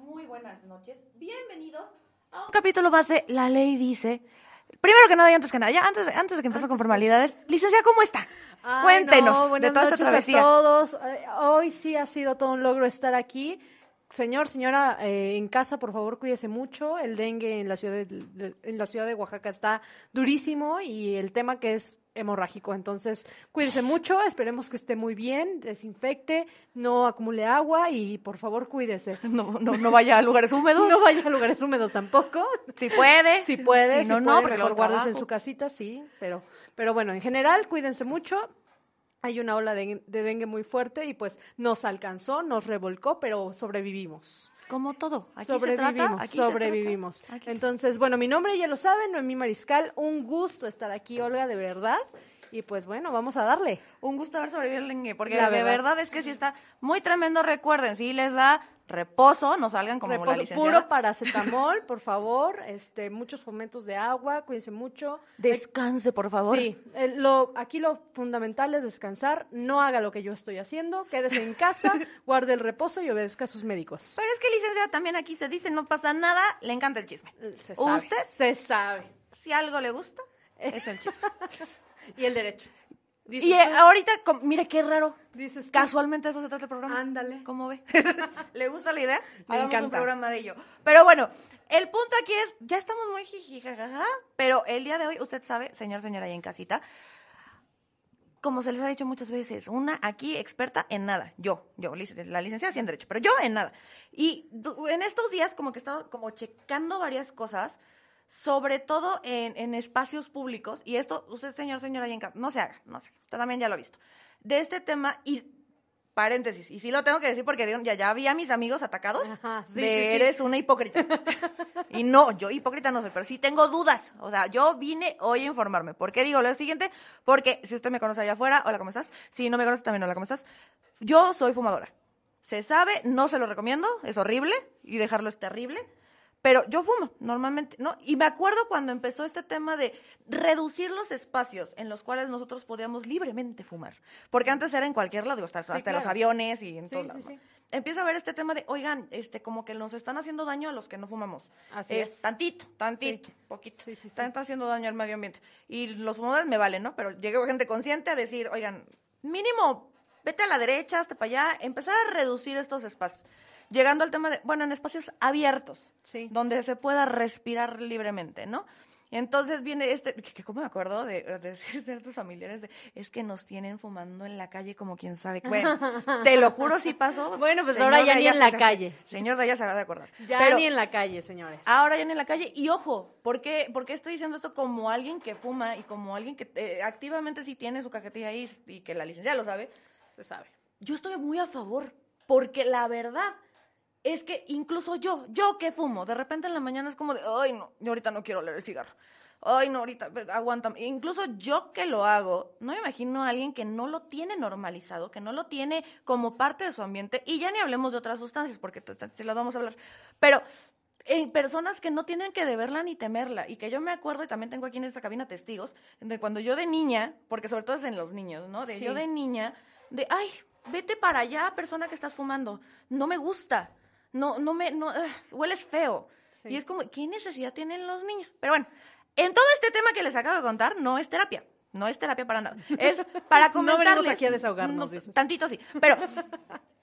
muy buenas noches. Bienvenidos a un capítulo más de La Ley Dice. Primero que nada y antes que nada, ya antes de, antes de que empezó con formalidades, licenciada, ¿cómo está? Ay, Cuéntenos no, de buenas toda esta noches travesía. a todos. Eh, Hoy sí ha sido todo un logro estar aquí. Señor, señora, eh, en casa, por favor, cuídese mucho. El dengue en la ciudad de, de- en la ciudad de Oaxaca está durísimo y el tema que es hemorrágico. Entonces, cuídese mucho. Esperemos que esté muy bien, desinfecte, no acumule agua y por favor, cuídese. No, no, no vaya a lugares húmedos. No vaya a lugares húmedos tampoco. Si puede. Si puede, Si si no, no, puede, porque mejor guárdese en su casita, sí, pero, pero bueno, en general, cuídense mucho. Hay una ola de, de dengue muy fuerte y pues nos alcanzó, nos revolcó, pero sobrevivimos. Como todo. Aquí se sobrevivimos, trata, aquí se trata. sobrevivimos. Aquí se- Entonces, bueno, mi nombre ya lo saben, Noemí Mariscal, un gusto estar aquí, Olga, de verdad. Y pues bueno, vamos a darle. Un gusto haber sobrevivido el dengue, porque La de verdad. verdad es que sí está muy tremendo. Recuerden, si les da reposo, no salgan como la Reposo, licenciada. puro paracetamol, por favor, este, muchos fomentos de agua, cuídense mucho. Descanse, por favor. Sí, el- lo, aquí lo fundamental es descansar, no haga lo que yo estoy haciendo, quédese en casa, guarde el reposo y obedezca a sus médicos. Pero es que licenciada también aquí se dice, no pasa nada, le encanta el chisme. Se sabe, Usted, se sabe. si algo le gusta, es el chisme. Y el derecho. Dices y eh, ahorita, mire qué raro. dices Casualmente eso se trata el programa. Ándale. ¿Cómo ve? ¿Le gusta la idea? Me Hagamos un encanta. programa de ello. Pero bueno, el punto aquí es, ya estamos muy jijijajaja, pero el día de hoy, usted sabe, señor, señora, ahí en casita, como se les ha dicho muchas veces, una aquí experta en nada. Yo, yo, la licenciada sí en Derecho, pero yo en nada. Y en estos días como que he estado como checando varias cosas, sobre todo en, en espacios públicos, y esto, usted, señor, señora, casa, no se haga, no se haga, usted también ya lo ha visto, de este tema, y paréntesis, y sí lo tengo que decir porque ya, ya vi a mis amigos atacados Ajá, sí, de sí, sí. eres una hipócrita. y no, yo hipócrita no soy, pero sí tengo dudas. O sea, yo vine hoy a informarme. ¿Por qué digo lo siguiente? Porque si usted me conoce allá afuera, hola, ¿cómo estás? Si no me conoce también, hola, ¿cómo estás? Yo soy fumadora. Se sabe, no se lo recomiendo, es horrible y dejarlo es terrible. Pero yo fumo normalmente, ¿no? Y me acuerdo cuando empezó este tema de reducir los espacios en los cuales nosotros podíamos libremente fumar. Porque antes era en cualquier lado, hasta, hasta los aviones y en Sí, todos lados. sí. ¿no? Empieza a ver este tema de, oigan, este, como que nos están haciendo daño a los que no fumamos. Así es. Tantito, tantito, poquito. Sí, sí, sí. Están haciendo daño al medio ambiente. Y los fumadores me valen, ¿no? Pero llegó gente consciente a decir, oigan, mínimo, vete a la derecha, hasta para allá, empezar a reducir estos espacios. Llegando al tema de, bueno, en espacios abiertos, Sí. donde se pueda respirar libremente, ¿no? Entonces viene este, que, que cómo me acuerdo de, de ciertos familiares, de, es que nos tienen fumando en la calle como quien sabe. Bueno, te lo juro si pasó. Bueno, pues Señor ahora ya ni en la se- calle. Señor de allá se va de acordar. Ya Pero ni en la calle, señores. ahora ya ni en la calle. Y ojo, ¿por qué, por qué estoy diciendo esto como alguien que fuma y como alguien que eh, activamente sí tiene su cajetilla ahí y que la licenciada lo sabe? Se sabe. yo estoy muy a favor, porque la verdad es que incluso yo, yo que fumo, de repente en la mañana es como de, ay, no, yo ahorita no quiero oler el cigarro. Ay, no, ahorita, pues, aguanta. Incluso yo que lo hago, no me imagino a alguien que no lo tiene normalizado, que no lo tiene como parte de su ambiente, y ya ni hablemos de otras sustancias, porque se las vamos a hablar. Pero en personas que no tienen que deberla ni temerla, y que yo me acuerdo, y también tengo aquí en esta cabina testigos, de cuando yo de niña, porque sobre todo es en los niños, ¿no? De Sí. yo de niña, de, ay, vete para allá, persona que estás fumando, no me gusta, no, no me, no, hueles feo. Sí. Y es como, ¿qué necesidad tienen los niños? Pero bueno, en todo este tema que les acabo de contar, no es terapia. No es terapia para nada. Es para No comentarles. venimos aquí a desahogarnos, dices. Tantito sí. Pero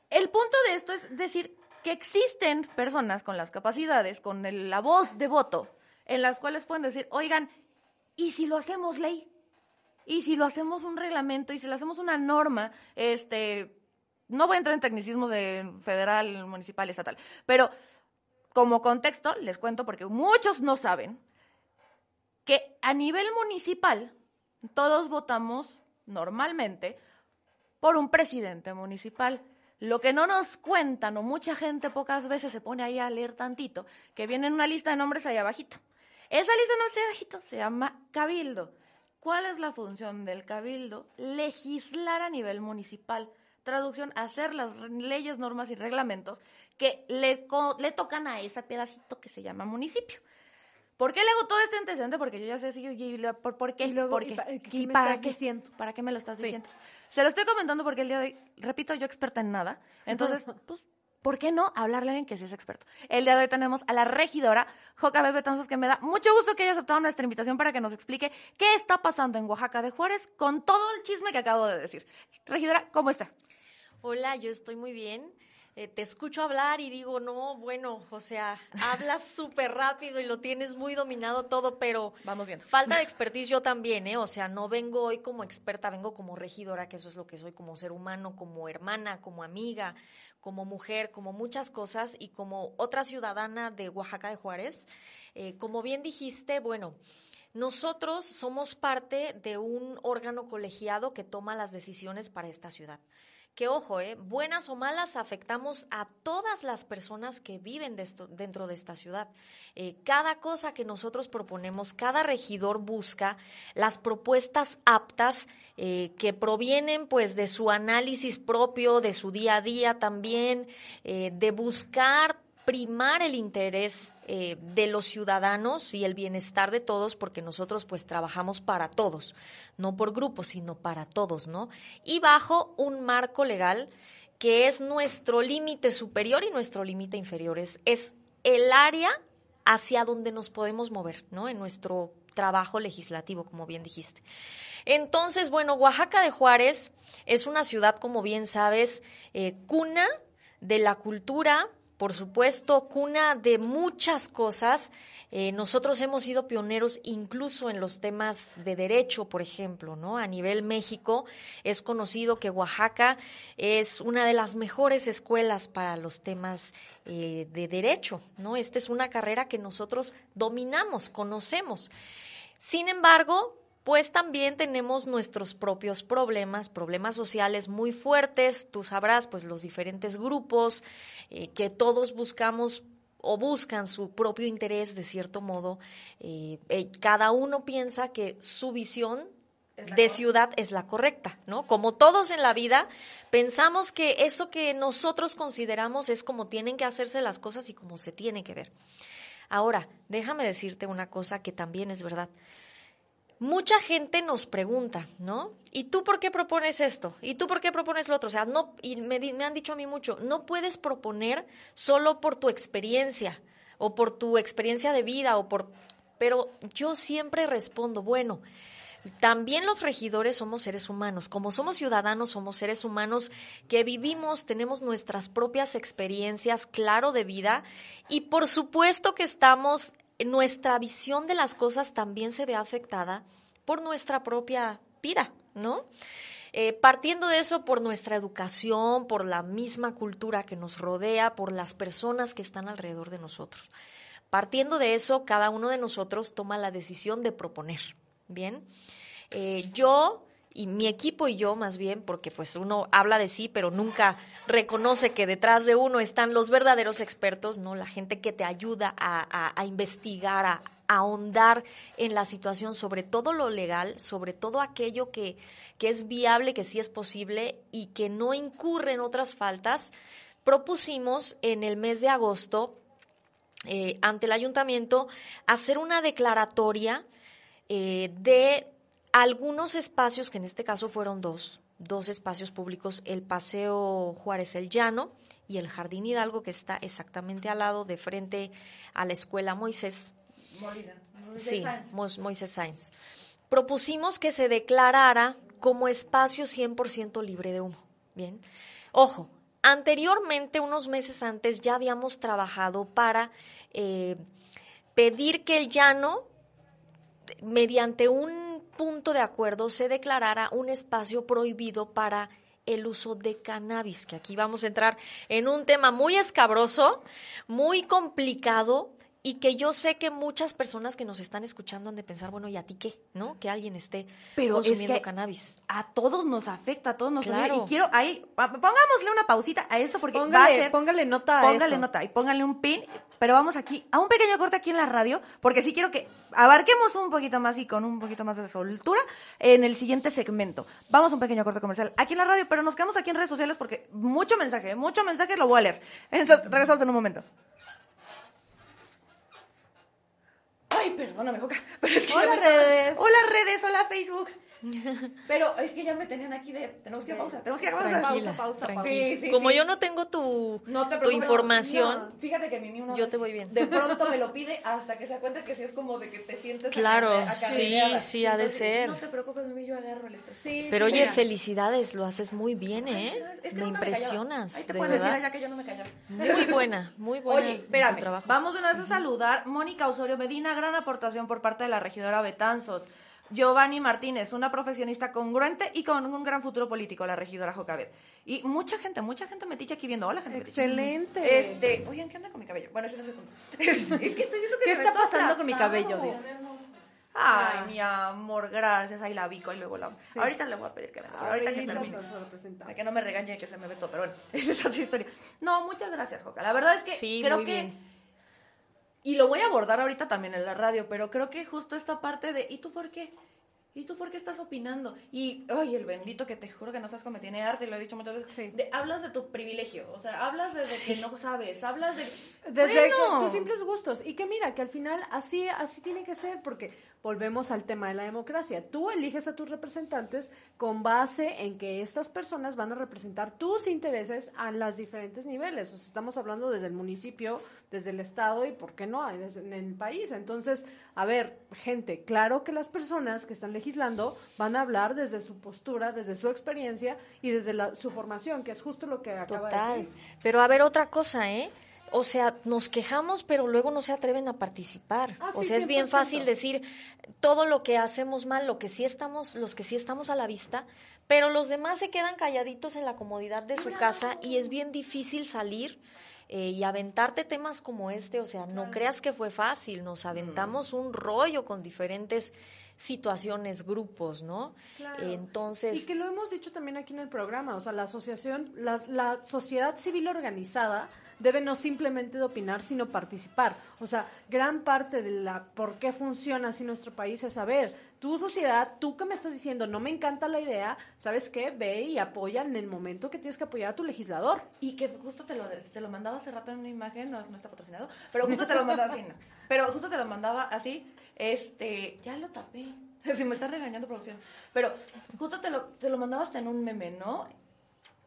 el punto de esto es decir que existen personas con las capacidades, con el- la voz de voto, en las cuales pueden decir, oigan, ¿y si lo hacemos ley? ¿Y si lo hacemos un reglamento? ¿Y si lo hacemos una norma? Este, no voy a entrar en tecnicismo de federal, municipal, estatal, pero como contexto, les cuento porque muchos no saben que a nivel municipal todos votamos normalmente por un presidente municipal. Lo que no nos cuentan, o mucha gente pocas veces se pone ahí a leer tantito, que viene en una lista de nombres ahí abajito. Esa lista de nombres ahí abajito se llama cabildo. ¿Cuál es la función del cabildo? Legislar a nivel municipal. Traducción, hacer las leyes, normas y reglamentos que le, co- le tocan a ese pedacito que se llama municipio. ¿Por qué le hago todo este antecedente? Porque yo ya sé si, y- y- por, por qué. Y luego, ¿Por ¿y qué? pa- qué ¿Y me para qué? diciendo? ¿Para qué me lo estás Sí. diciendo? Se lo estoy comentando porque el día de hoy, repito, yo experta en nada. Entonces, pues, ¿por qué no hablarle a alguien que sí es experto? El día de hoy tenemos a la regidora Joca Betanzos, que me da mucho gusto que haya aceptado nuestra invitación para que nos explique qué está pasando en Oaxaca de Juárez con todo el chisme que acabo de decir. Regidora, ¿cómo está? Hola, yo estoy muy bien. Eh, te escucho hablar y digo, no, bueno, o sea, hablas súper rápido y lo tienes muy dominado todo, pero Vamos bien. falta de expertise yo también, ¿eh? O sea, no vengo hoy como experta, vengo como regidora, que eso es lo que soy como ser humano, como hermana, como amiga, como mujer, como muchas cosas y como otra ciudadana de Oaxaca de Juárez. Eh, como bien dijiste, bueno, nosotros somos parte de un órgano colegiado que toma las decisiones para esta ciudad que ojo, eh, buenas o malas, afectamos a todas las personas que viven de dentro de esta ciudad. Eh, cada cosa que nosotros proponemos, cada regidor busca las propuestas aptas eh, que provienen pues de su análisis propio, de su día a día también, eh, de buscar primar el interés eh, de los ciudadanos y el bienestar de todos, porque nosotros pues trabajamos para todos, no por grupos, sino para todos, ¿no? Y bajo un marco legal que es nuestro límite superior y nuestro límite inferior, es, el área hacia donde nos podemos mover, ¿no? En nuestro trabajo legislativo, como bien dijiste. Entonces, bueno, Oaxaca de Juárez es una ciudad, como bien sabes, eh, cuna de la cultura, por supuesto, cuna de muchas cosas. Eh, nosotros hemos sido pioneros incluso en los temas de derecho, por ejemplo, ¿no? A nivel México es conocido que Oaxaca es una de las mejores escuelas para los temas eh, de derecho, ¿no? Esta es una carrera que nosotros dominamos, conocemos. Sin embargo, pues también tenemos nuestros propios problemas, problemas sociales muy fuertes, tú sabrás, pues los diferentes grupos eh, que todos buscamos o buscan su propio interés de cierto modo, eh, eh, cada uno piensa que su visión de ciudad es la correcta, ¿no? Como todos en la vida, pensamos que eso que nosotros consideramos es como tienen que hacerse las cosas y como se tiene que ver. Ahora, déjame decirte una cosa que también es verdad mucha gente nos pregunta, ¿no? ¿Y tú por qué propones esto? ¿Y tú por qué propones lo otro? O sea, no, y me, me, han dicho a mí mucho, no puedes proponer solo por tu experiencia o por tu experiencia de vida o por... Pero yo siempre respondo, bueno, también los regidores somos seres humanos. Como somos ciudadanos, somos seres humanos que vivimos, tenemos nuestras propias experiencias, claro, de vida. Y por supuesto que estamos nuestra visión de las cosas también se ve afectada por nuestra propia vida, ¿no? Eh, partiendo de eso, por nuestra educación, por la misma cultura que nos rodea, por las personas que están alrededor de nosotros. Partiendo de eso, cada uno de nosotros toma la decisión de proponer. Bien, eh, yo y mi equipo y yo más bien, porque pues uno habla de sí, pero nunca reconoce que detrás de uno están los verdaderos expertos, ¿no? La gente que te ayuda a, investigar, a, a, ahondar en la situación, sobre todo lo legal, sobre todo aquello que, que es viable, que sí es posible y que no incurre en otras faltas, propusimos en el mes de agosto eh, ante el ayuntamiento hacer una declaratoria eh, de algunos espacios, que en este caso fueron dos, dos espacios públicos, el Paseo Juárez el Llano y el Jardín Hidalgo, que está exactamente al lado de frente a la Escuela Moisés. Molina. Sí, Mo Moisés Sáenz. Propusimos que se declarara como espacio 100% libre de humo. Bien. Ojo, anteriormente, unos meses antes, ya habíamos trabajado para eh, pedir que el llano, mediante un punto de acuerdo se declarara un espacio prohibido para el uso de cannabis, que aquí vamos a entrar en un tema muy escabroso, muy complicado, y que yo sé que muchas personas que nos están escuchando han de pensar, bueno, ¿y a ti qué? ¿No? Que alguien esté Pero consumiendo es que cannabis. A todos nos afecta, a todos nos Claro. afecta. Y quiero ahí, pongámosle una pausita a esto porque va a Póngale, ser. póngale nota a Póngale eso. nota y póngale un pin. Pero vamos aquí a un pequeño corte aquí en la radio, porque sí quiero que abarquemos un poquito más y con un poquito más de soltura en el siguiente segmento. Vamos a un pequeño corte comercial aquí en la radio, pero nos quedamos aquí en redes sociales porque mucho mensaje, mucho mensaje lo voy a leer. Entonces, regresamos en un momento. Ay, perdóname, Joca. Pero es que Hola, redes. Hola, redes. Hola, Facebook. Pero es que ya me tenían aquí de. Tenemos que pausa, tenemos que a pausa. Tranquila, pausa, pausa, tranquila. Sí, sí, Como sí. yo no tengo tu, No te tu información, no, fíjate que Mimi una yo vez te voy bien. De pronto me lo pide hasta que se cuenta que sí es como de que te sientes Claro, sí, sí, ha de Entonces, ser. No te preocupes, Mimi, yo agarro el estrés. Sí, Pero sí, oye, mira. felicidades, lo haces muy bien, Ay, ¿eh? es que Me impresionas, Ahí te de pueden decir verdad. allá que yo no me callaba. Muy buena, muy buena Oye, espérame, vamos de una vez a saludar. Mónica Osorio Medina, gran aportación por parte de la regidora Betanzos. Giovanni Martínez, una profesionista congruente y con un gran futuro político, la regidora Jocabet. Y mucha gente, mucha gente metiche aquí viendo. Hola, gente. metiche. Excelente. Este, oigan, ¿qué onda con mi cabello? Bueno, ese no el punto. Es, es que estoy viendo que ¿Qué se está pasando con mi cabello? Dices? Ay, mi amor, gracias. Ahí la bico y luego la... Sí. Ahorita le voy a pedir que me ahorita que termine. Para que no me regañe que se me ve todo, pero bueno, esa es otra historia. No, muchas gracias, Joca. La verdad es que Sí, creo que... bien. Y lo voy a abordar ahorita también en la radio, pero creo que justo esta parte de, ¿y tú por qué? ¿Y tú por qué estás opinando? Y, ay, el bendito que te juro que no sabes cómo tiene arte, lo he dicho muchas veces. Sí. de- hablas de tu privilegio, o sea, hablas de, de que no sabes, hablas de... Desde Bueno. que- tus simples gustos. Y que mira, que al final así, así tiene que ser, porque volvemos al tema de la democracia. Tú eliges a tus representantes con base en que estas personas van a representar tus intereses a los diferentes niveles. O sea, estamos hablando desde el municipio, desde el estado y, ¿por qué no?, desde en el país. Entonces, a ver, gente, claro que las personas que están legislando van a hablar desde su postura, desde su experiencia y desde la- su formación, que es justo lo que acaba de Total. decir. Pero a ver, otra cosa, ¿eh? O sea, nos quejamos, pero luego no se atreven a participar. Ah, o sí, sea, es bien 100%. fácil decir todo lo que hacemos mal, lo que sí estamos, los que sí estamos a la vista, pero los demás se quedan calladitos en la comodidad de su casa y es bien difícil salir eh, y aventarte temas como este. O sea, no creas que fue fácil. Nos aventamos un rollo con diferentes situaciones, grupos, ¿no? Claro. Entonces, Y que lo hemos dicho también aquí en el programa, o sea, la asociación, las- la, sociedad civil organizada debe no simplemente opinar, sino participar. O sea, gran parte de la por qué funciona así nuestro país es saber, tu sociedad, tú que me estás diciendo, no me encanta la idea, ¿sabes qué? Ve y apoya en el momento que tienes que apoyar a tu legislador. Y que justo te lo, te lo mandaba hace rato en una imagen, no, no está patrocinado, pero justo te lo mandaba así, no. Pero justo te lo mandaba así, este, ya lo tapé. Si me está regañando producción. Pero justo te lo, te lo mandaba hasta en un meme, ¿no?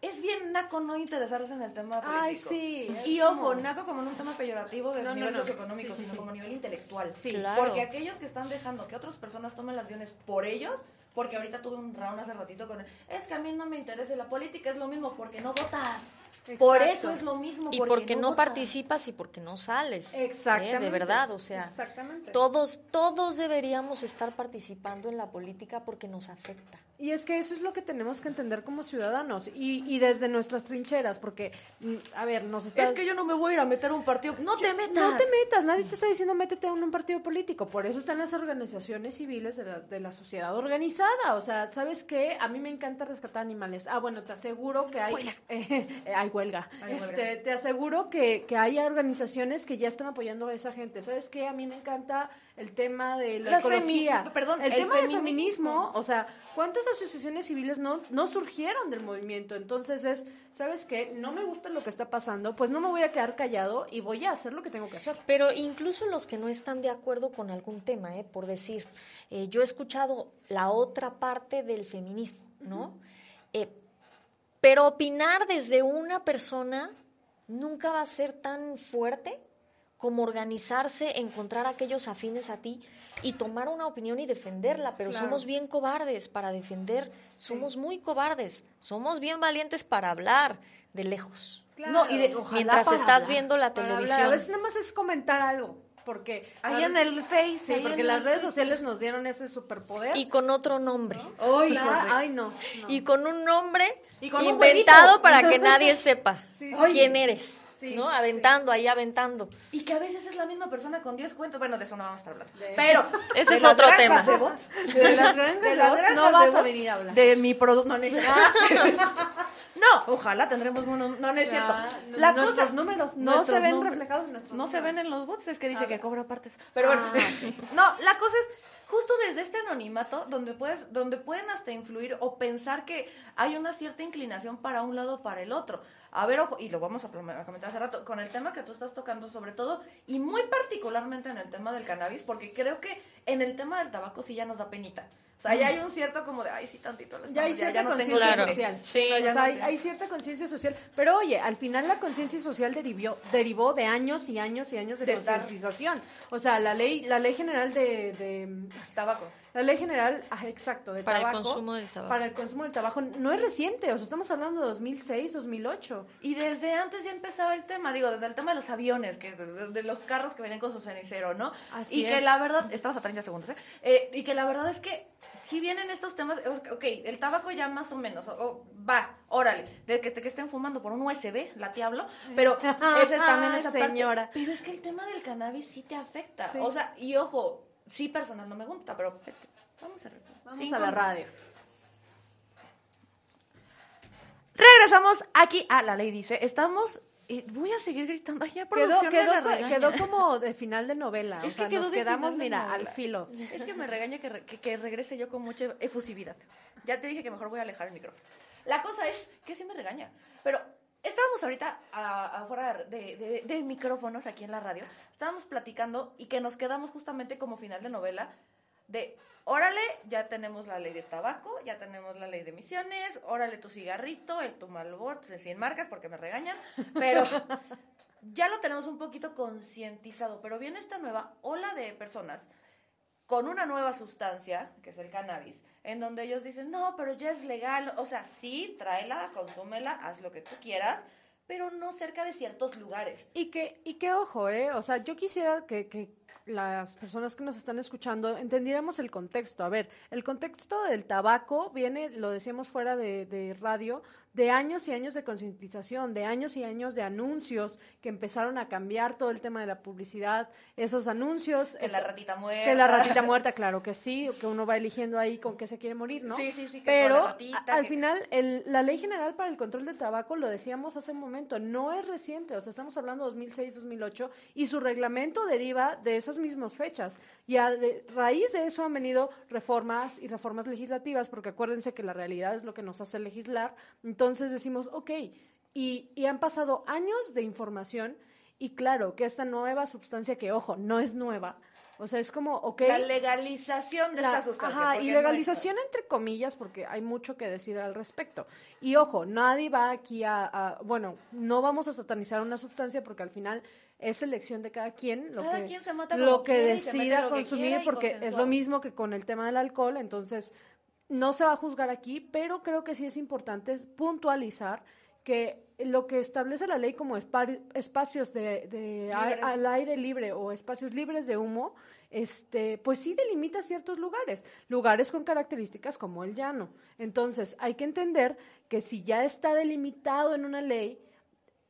Es bien naco no interesarse en el tema político. Ay, sí, Y como- ojo, naco como en un tema peyorativo de No, nivel no. socioeconómico, Sí, sino sí. como nivel intelectual. Sí, claro. Porque aquellos que están dejando que otras personas tomen las decisiones por ellos, porque ahorita tuve un round hace ratito con es que a mí no me interesa la política, es lo mismo porque no votas. Por eso es lo mismo. y porque no, participas y porque no sales. ¿eh? Exactamente. De verdad, o sea, Exactamente. todos, todos deberíamos estar participando en la política porque nos afecta. Y es que eso es lo que tenemos que entender como ciudadanos y, y desde nuestras trincheras, porque, mm, a ver, nos está... Es que yo no me voy a ir a meter a un partido. No te metas. No te metas, nadie te está diciendo métete en un partido político, por eso están las organizaciones civiles de la, de la sociedad organizada, o sea, ¿sabes qué? A mí me encanta rescatar animales. Ah, bueno, te aseguro que hay... eh, hay huelga. Hay huelga. Este, te aseguro que, que hay organizaciones que ya están apoyando a esa gente. ¿Sabes qué? A mí me encanta el tema de la femi- ecología. perdón, el, el tema del feminismo. o sea, ¿cuántas asociaciones civiles no, no surgieron del movimiento? Entonces es, ¿sabes qué? No me gusta lo que está pasando, pues no me voy a quedar callado y voy a hacer lo que tengo que hacer. Pero incluso los que no están de acuerdo con algún tema, ¿eh? por decir, eh, yo he escuchado la otra parte del feminismo, ¿no? Eh, pero opinar desde una persona nunca va a ser tan fuerte como organizarse, encontrar aquellos afines a ti y tomar una opinión y defenderla, pero Claro. somos bien cobardes para defender, somos muy cobardes, somos bien valientes para hablar de lejos. No, y de- ojalá Mientras estás hablar. viendo la Para hablar. televisión. A veces nada más es comentar algo, porque... Ahí en el Face. Sí, porque las redes sociales nos dieron ese superpoder. y con otro nombre. Ay, no. no. Y con un nombre Y con un inventado para que nadie sepa Sí, sí. quién eres. Sí, ¿No? sí. Aventando, ahí aventando. Y que a veces es la misma persona con 10 cuentos. Bueno, de eso no vamos a estar hablando. De- Pero. Ese de es otro tema. de bots, De las granjas de de las granjas no de vas a bots, venir a hablar. De mi producto. No, no. No, ojalá tendremos unos. No, no es cierto. Ya, La nuestros cosa- números no nuestros se ven números- reflejados en nuestros No se ven en los bots, es que dice A que cobra partes. Pero bueno, Ah, no, la cosa es justo desde este anonimato donde puedes, donde pueden hasta influir o pensar que hay una cierta inclinación para un lado o para el otro. A ver, ojo, y lo vamos a comentar hace rato, con el tema que tú estás tocando sobre todo, y muy particularmente en el tema del cannabis, porque creo que en el tema del tabaco sí ya nos da penita. O sea, ya hay un cierto como de, ay, sí, tantito. les Ya hay cierta no conciencia social. Sí. No, ya O sea, no hay, hay cierta conciencia social. Pero oye, al final la conciencia social derivó, derivó de años y años y años de, De concientización. O sea, la ley, la ley general de, de- Tabaco. La ley general, ah, exacto, de Para el tabaco. consumo del tabaco. Para el consumo del tabaco no es reciente, o sea, estamos hablando de 2006, 2008. Y desde antes ya empezaba el tema, digo, desde el tema de los aviones, que de, de los carros que vienen con su cenicero, ¿no? Así y que la verdad, estamos a 30 segundos, ¿eh? Eh, Y que la verdad es que si vienen estos temas, ok, el tabaco ya más o menos, o- o va, órale, de que, de que estén fumando por un USB, la te hablo, pero esa es también esa Señora. parte. Pero es que el tema del cannabis sí te afecta, Sí. o sea, y ojo, sí personal no me gusta, pero vamos a. Vamos Cinco- a la radio. Regresamos aquí. Ah, la ley dice, estamos... voy a seguir gritando. Ya Quedó, quedó, quedó como de final de novela. Es o sea, que nos quedamos, mira, al filo. Es que me regaña que, re- que, que regrese yo con mucha efusividad. Ya te dije que mejor voy a alejar el micrófono. La cosa es que sí me regaña. Pero estábamos ahorita afuera de, de- de micrófonos aquí en la radio. Estábamos platicando y que nos quedamos justamente como final de novela de, órale, ya tenemos la ley de tabaco, ya tenemos la ley de emisiones, órale tu cigarrito, el tu Malboro, sin marcas porque me regañan, pero ya lo tenemos un poquito concientizado, pero viene esta nueva ola de personas con una nueva sustancia, que es el cannabis, en donde ellos dicen, no, pero ya es legal, o sea, sí, tráela, consúmela, haz lo que tú quieras, pero no cerca de ciertos lugares. Y que, y que ojo, ¿eh? O sea, yo quisiera que, que las personas que nos están escuchando entendiéramos el contexto. A ver, el contexto del tabaco viene, lo decíamos fuera de, de radio, de años y años de concientización, de años y años de anuncios que empezaron a cambiar todo el tema de la publicidad, esos anuncios. Que la ratita muerta. Que la ratita muerta, claro que sí, que uno va eligiendo ahí con qué se quiere morir, ¿no? Sí, sí, sí, que Pero con la ratita, a- al que- final, el- la Ley General para el Control del Tabaco, lo decíamos hace un momento, no es reciente, o sea, estamos hablando de 2006-2008, y su reglamento deriva de esas mismas fechas. Y a de raíz de eso han venido reformas y reformas legislativas, porque acuérdense que la realidad es lo que nos hace legislar. Entonces decimos, ok, y, y han pasado años de información, y claro, que esta nueva sustancia, que ojo, no es nueva, o sea, es como, ok. La legalización de La- esta sustancia. Ajá, y no legalización entre comillas, porque hay mucho que decir al respecto. Y ojo, nadie va aquí a, a- bueno, no vamos a satanizar una sustancia porque al final es elección de cada quien lo Cada que, quien se mata lo que quiere decida lo consumir, porque es lo mismo que con el tema del alcohol, entonces no se va a juzgar aquí, pero creo que sí es importante puntualizar que lo que establece la ley como espa- espacios de, de al aire libre o espacios libres de humo, este, pues sí delimita ciertos lugares, lugares con características como el llano. Entonces, hay que entender que si ya está delimitado en una ley,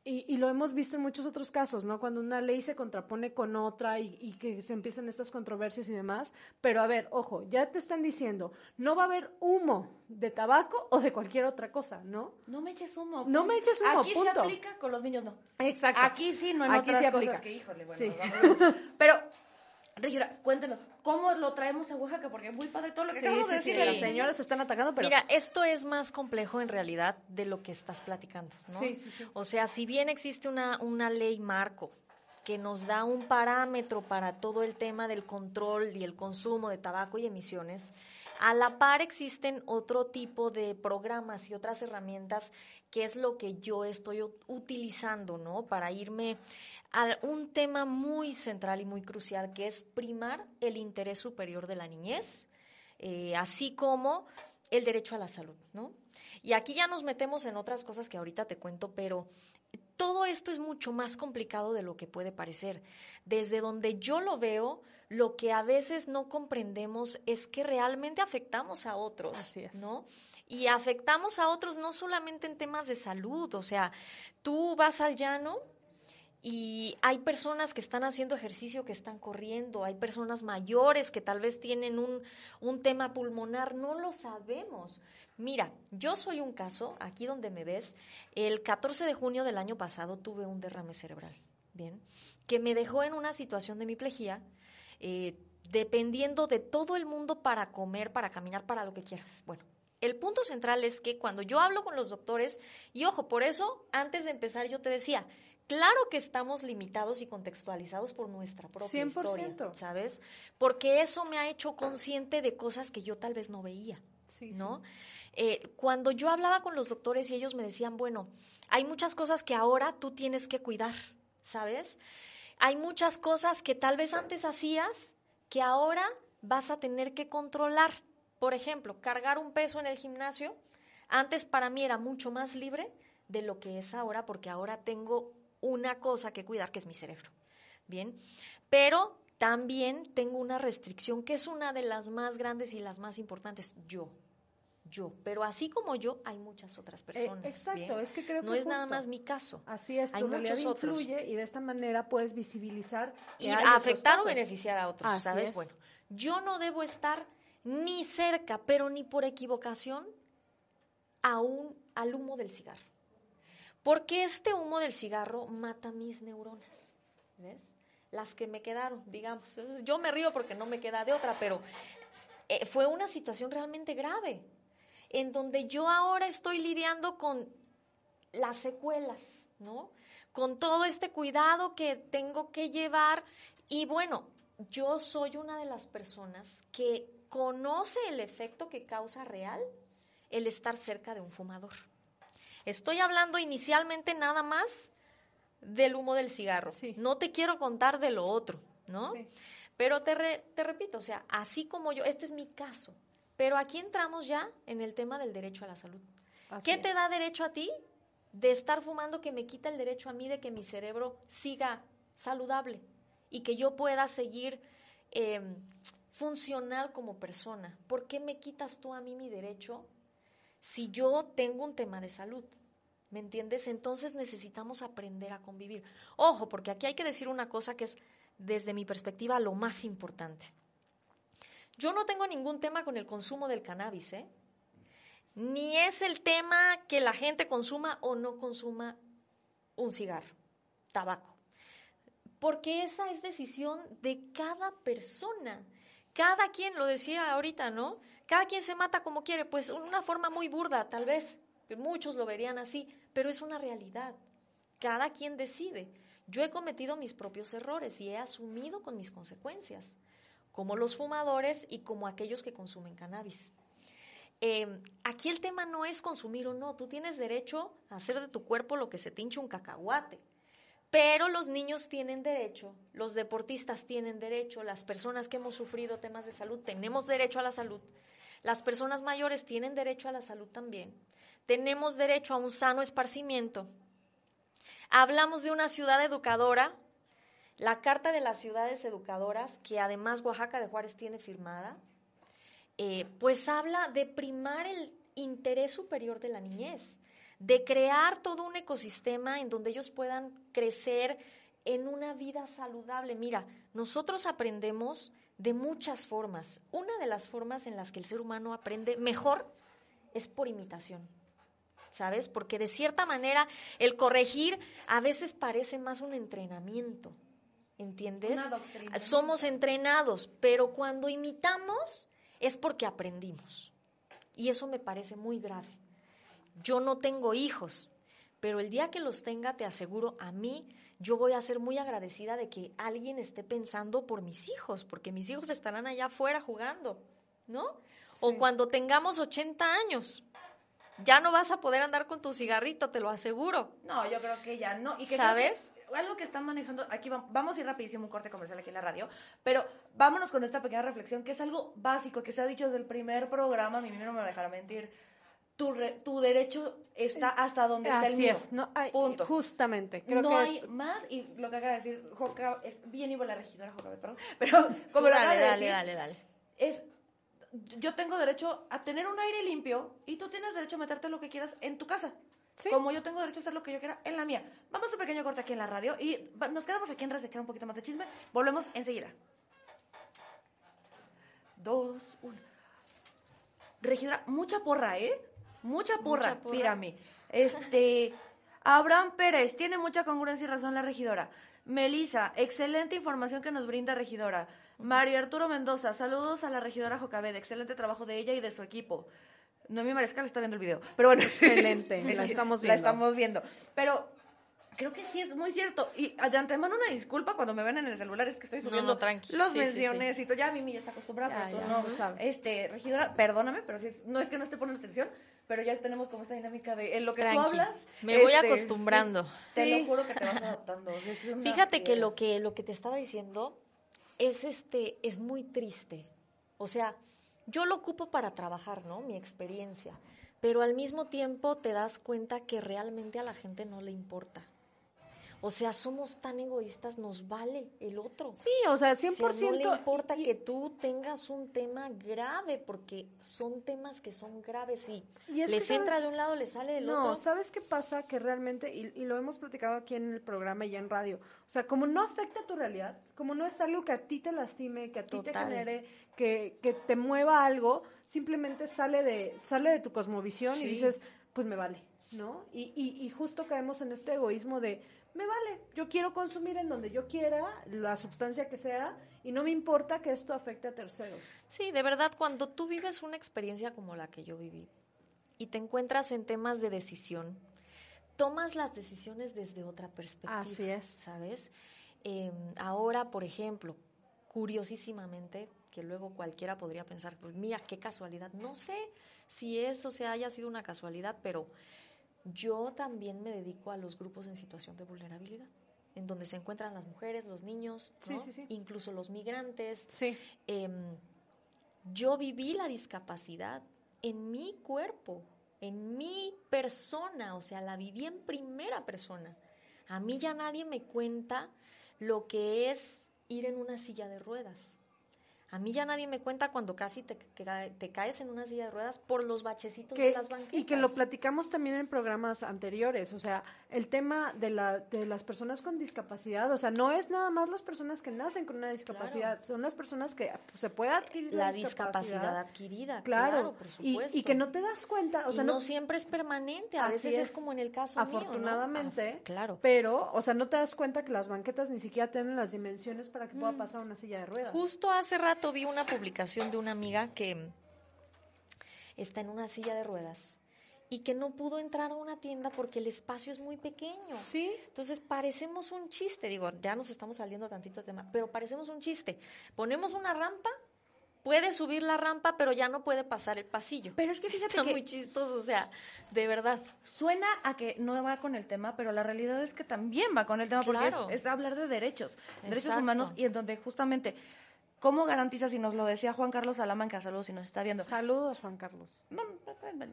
y, y lo hemos visto en muchos otros casos, ¿no? Cuando una ley se contrapone con otra y, y que se empiezan estas controversias y demás. Pero a ver, ojo, ya te están diciendo, no va a haber humo de tabaco o de cualquier otra cosa, ¿no? No me eches humo. No me eches humo, Aquí punto. se aplica, con los niños no. Exacto. Aquí sí, no en Aquí otras cosas aplica. que, híjole, bueno, Sí. Pero, Regina, cuéntenos, ¿cómo lo traemos a Oaxaca? Porque es muy padre todo lo que Sí, acabamos de sí, sí, decir. las señoras se están atacando, pero... Mira, esto es más complejo en realidad de lo que estás platicando, ¿no? Sí, sí, sí. O sea, si bien existe una, una ley marco que nos da un parámetro para todo el tema del control y el consumo de tabaco y emisiones, a la par existen otro tipo de programas y otras herramientas que es lo que yo estoy utilizando, ¿no? Para irme a un tema muy central y muy crucial que es primar el interés superior de la niñez, eh, así como el derecho a la salud, ¿no? Y aquí ya nos metemos en otras cosas que ahorita te cuento, pero todo esto es mucho más complicado de lo que puede parecer. Desde donde yo lo veo, lo que a veces no comprendemos es que realmente afectamos a otros, Así es. ¿no? Y afectamos a otros no solamente en temas de salud, o sea, tú vas al llano y hay personas que están haciendo ejercicio, que están corriendo, hay personas mayores que tal vez tienen un, un tema pulmonar, no lo sabemos. Mira, yo soy un caso, aquí donde me ves, el 14 de junio del año pasado tuve un derrame cerebral, ¿bien? Que me dejó en una situación de miplejía, eh, dependiendo de todo el mundo para comer, para caminar, para lo que quieras. Bueno, el punto central es que cuando yo hablo con los doctores, y ojo, por eso, antes de empezar yo te decía, claro que estamos limitados y contextualizados por nuestra propia 100%. historia, ¿sabes? Porque eso me ha hecho consciente de cosas que yo tal vez no veía. Sí, ¿no? Eh, cuando yo hablaba con los doctores y ellos me decían, bueno, hay muchas cosas que ahora tú tienes que cuidar, ¿sabes? Hay muchas cosas que tal vez antes hacías que ahora vas a tener que controlar. Por ejemplo, cargar un peso en el gimnasio, antes para mí era mucho más libre de lo que es ahora, porque ahora tengo una cosa que cuidar, que es mi cerebro. Bien, pero también tengo una restricción que es una de las más grandes y las más importantes, yo. Yo, pero así como yo, hay muchas otras personas. Eh, exacto, ¿bien? es que creo no que es nada más mi caso. Así es, Hay tu muchos otros. influye y de esta manera puedes visibilizar y afectar o beneficiar a otros, Así ¿sabes? es. Bueno, yo no debo estar ni cerca, pero ni por equivocación, a un, al humo del cigarro. Porque este humo del cigarro mata mis neuronas, ¿ves? Las que me quedaron, digamos. Yo me río porque no me queda de otra, pero eh, fue una situación realmente grave, en donde yo ahora estoy lidiando con las secuelas, ¿no? Con todo este cuidado que tengo que llevar. Y bueno, yo soy una de las personas que conoce el efecto que causa real el estar cerca de un fumador. Estoy hablando inicialmente nada más del humo del cigarro. Sí. No te quiero contar de lo otro, ¿no? Sí. Pero te, re- te repito, o sea, así como yo, este es mi caso. Pero aquí entramos ya en el tema del derecho a la salud. Así ¿Qué te da derecho a ti de estar fumando que me quita el derecho a mí de que mi cerebro siga saludable y que yo pueda seguir eh, funcional como persona? ¿Por qué me quitas tú a mí mi derecho si yo tengo un tema de salud? ¿Me entiendes? Entonces necesitamos aprender a convivir. Ojo, porque aquí hay que decir una cosa que es, desde mi perspectiva, lo más importante. Yo no tengo ningún tema con el consumo del cannabis, ¿eh? Ni es el tema que la gente consuma o no consuma un cigarro, tabaco. Porque esa es decisión de cada persona. Cada quien, lo decía ahorita, ¿no? Cada quien se mata como quiere, pues una forma muy burda, tal vez, muchos lo verían así, pero es una realidad. Cada quien decide. Yo he cometido mis propios errores y he asumido con mis consecuencias, como los fumadores y como aquellos que consumen cannabis. Eh, aquí el tema no es consumir o no, tú tienes derecho a hacer de tu cuerpo lo que se te un cacahuate. Pero los niños tienen derecho, los deportistas tienen derecho, las personas que hemos sufrido temas de salud tenemos derecho a la salud, las personas mayores tienen derecho a la salud también, tenemos derecho a un sano esparcimiento. Hablamos de una ciudad educadora, la Carta de las Ciudades Educadoras, que además Oaxaca de Juárez tiene firmada, eh, pues habla de primar el interés superior de la niñez, de crear todo un ecosistema en donde ellos puedan crecer en una vida saludable. Mira, nosotros aprendemos de muchas formas. Una de las formas en las que el ser humano aprende mejor es por imitación. ¿Sabes? Porque de cierta manera el corregir a veces parece más un entrenamiento. ¿Entiendes? Somos entrenados, pero cuando imitamos es porque aprendimos. Y eso me parece muy grave. Yo no tengo hijos, pero el día que los tenga, te aseguro, a mí, yo voy a ser muy agradecida de que alguien esté pensando por mis hijos, porque mis hijos estarán allá afuera jugando, ¿no? O cuando tengamos 80 años, ya no vas a poder andar con tu cigarrito, te lo aseguro. No, yo creo que ya no. Y que ¿Sabes? que algo que están manejando, aquí va- vamos a ir rapidísimo un corte comercial aquí en la radio, pero vámonos con esta pequeña reflexión que es algo básico, que se ha dicho desde el primer programa, mi niño no me dejará mentir. Tu, re- tu derecho está hasta donde está el Así mío. es, no, hay- Punto. justamente. Creo no que hay es más, y lo que acaba de decir Joca, es bien iba la regidora perdón, pero como lo acaba dale, de dale, decir, dale, dale. es yo tengo derecho a tener un aire limpio y tú tienes derecho a meterte lo que quieras en tu casa. Sí. Como yo tengo derecho a hacer lo que yo quiera en la mía. Vamos a un pequeño corte aquí en la radio y nos quedamos aquí en Res de echar un poquito más de chisme. Volvemos enseguida. Dos, uno. Regidora, mucha porra, ¿eh? Mucha porra, Mucha porra. pírame. Este, Abraham Pérez, tiene mucha congruencia y razón la regidora. Melisa, excelente información que nos brinda regidora. Mario Arturo Mendoza, saludos a la regidora Jocabed, excelente trabajo de ella y de su equipo. Noemí Marescal está viendo el video, pero bueno. Excelente, la estamos La viendo. estamos viendo. Pero creo que sí es muy cierto. Y de antemano una disculpa cuando me ven en el celular, es que estoy subiendo no, los Sí, sí, menciones y todo. Ya Mimi ya está acostumbrada, Ya, pero tú ya, no. lo sabe. Este, regidora, perdóname, pero sí es- no es que no esté poniendo atención, pero ya tenemos como esta dinámica de en lo que tú Tranqui. hablas. Me voy este, acostumbrando. sí, te Sí. lo juro que te vas adaptando. Fíjate que lo que lo que te estaba diciendo es este es muy triste. O sea, yo lo ocupo para trabajar, ¿no? Mi experiencia, pero al mismo tiempo te das cuenta que realmente a la gente no le importa. O sea, somos tan egoístas, nos vale el otro. Sí, o sea, O sea, 100%. no le importa y- que tú tengas un tema grave, porque son temas que son graves y, Y es que, les entra ¿sabes? de un lado, les sale del No, otro. ¿sabes qué pasa? Que realmente, y, y lo hemos platicado aquí en el programa y en radio, o sea, como no afecta a tu realidad, como no es algo que a ti te lastime, que a ti te genere, que, que te mueva algo, simplemente sale de, sale de tu cosmovisión Sí. y dices, pues me vale, ¿no? Y, y, y justo caemos en este egoísmo de, me vale, yo quiero consumir en donde yo quiera, la sustancia que sea, y no me importa que esto afecte a terceros. Sí, de verdad, cuando tú vives una experiencia como la que yo viví y te encuentras en temas de decisión, tomas las decisiones desde otra perspectiva. Así es. ¿Sabes? Eh, ahora, por ejemplo, curiosísimamente, que luego cualquiera podría pensar, pues mira, qué casualidad. No sé si eso se haya sido una casualidad, pero yo también me dedico a los grupos en situación de vulnerabilidad, en donde se encuentran las mujeres, los niños, Sí, ¿no? sí, sí. incluso los migrantes. Sí. Em, yo viví la discapacidad en mi cuerpo, en mi persona, o sea, la viví en primera persona. A mí ya nadie me cuenta lo que es ir en una silla de ruedas. A mí ya nadie me cuenta cuando casi te, te caes en una silla de ruedas por los bachecitos de las banquetas. y que lo platicamos también en programas anteriores, o sea, el tema de, la, de las personas con discapacidad, o sea, no es nada más las personas que nacen con una discapacidad, son las personas que pues, se puede adquirir la discapacidad adquirida, claro, claro, por y, supuesto. y que no te das cuenta, o Y sea, no, no, siempre es permanente, a veces es. es. como en el caso mío, ¿no? afortunadamente, Ah, claro. pero, o sea, no te das cuenta que las banquetas ni siquiera tienen las dimensiones para que pueda pasar una silla de ruedas. Justo hace rato vi una publicación de una amiga que está en una silla de ruedas y que no pudo entrar a una tienda porque el espacio es muy pequeño. Sí, Entonces parecemos un chiste, digo, ya nos estamos saliendo tantito de tema, pero parecemos un chiste. Ponemos una rampa, puede subir la rampa, pero ya no puede pasar el pasillo. Pero es que fíjate Está que muy chistoso, o sea, de verdad. suena a que no va con el tema, pero la realidad es que también va con el tema Claro. porque es, es hablar de derechos, derechos humanos y en donde justamente cómo garantizas y nos lo decía Juan Carlos Salamanca, saludos si nos está viendo. saludos Juan Carlos. No,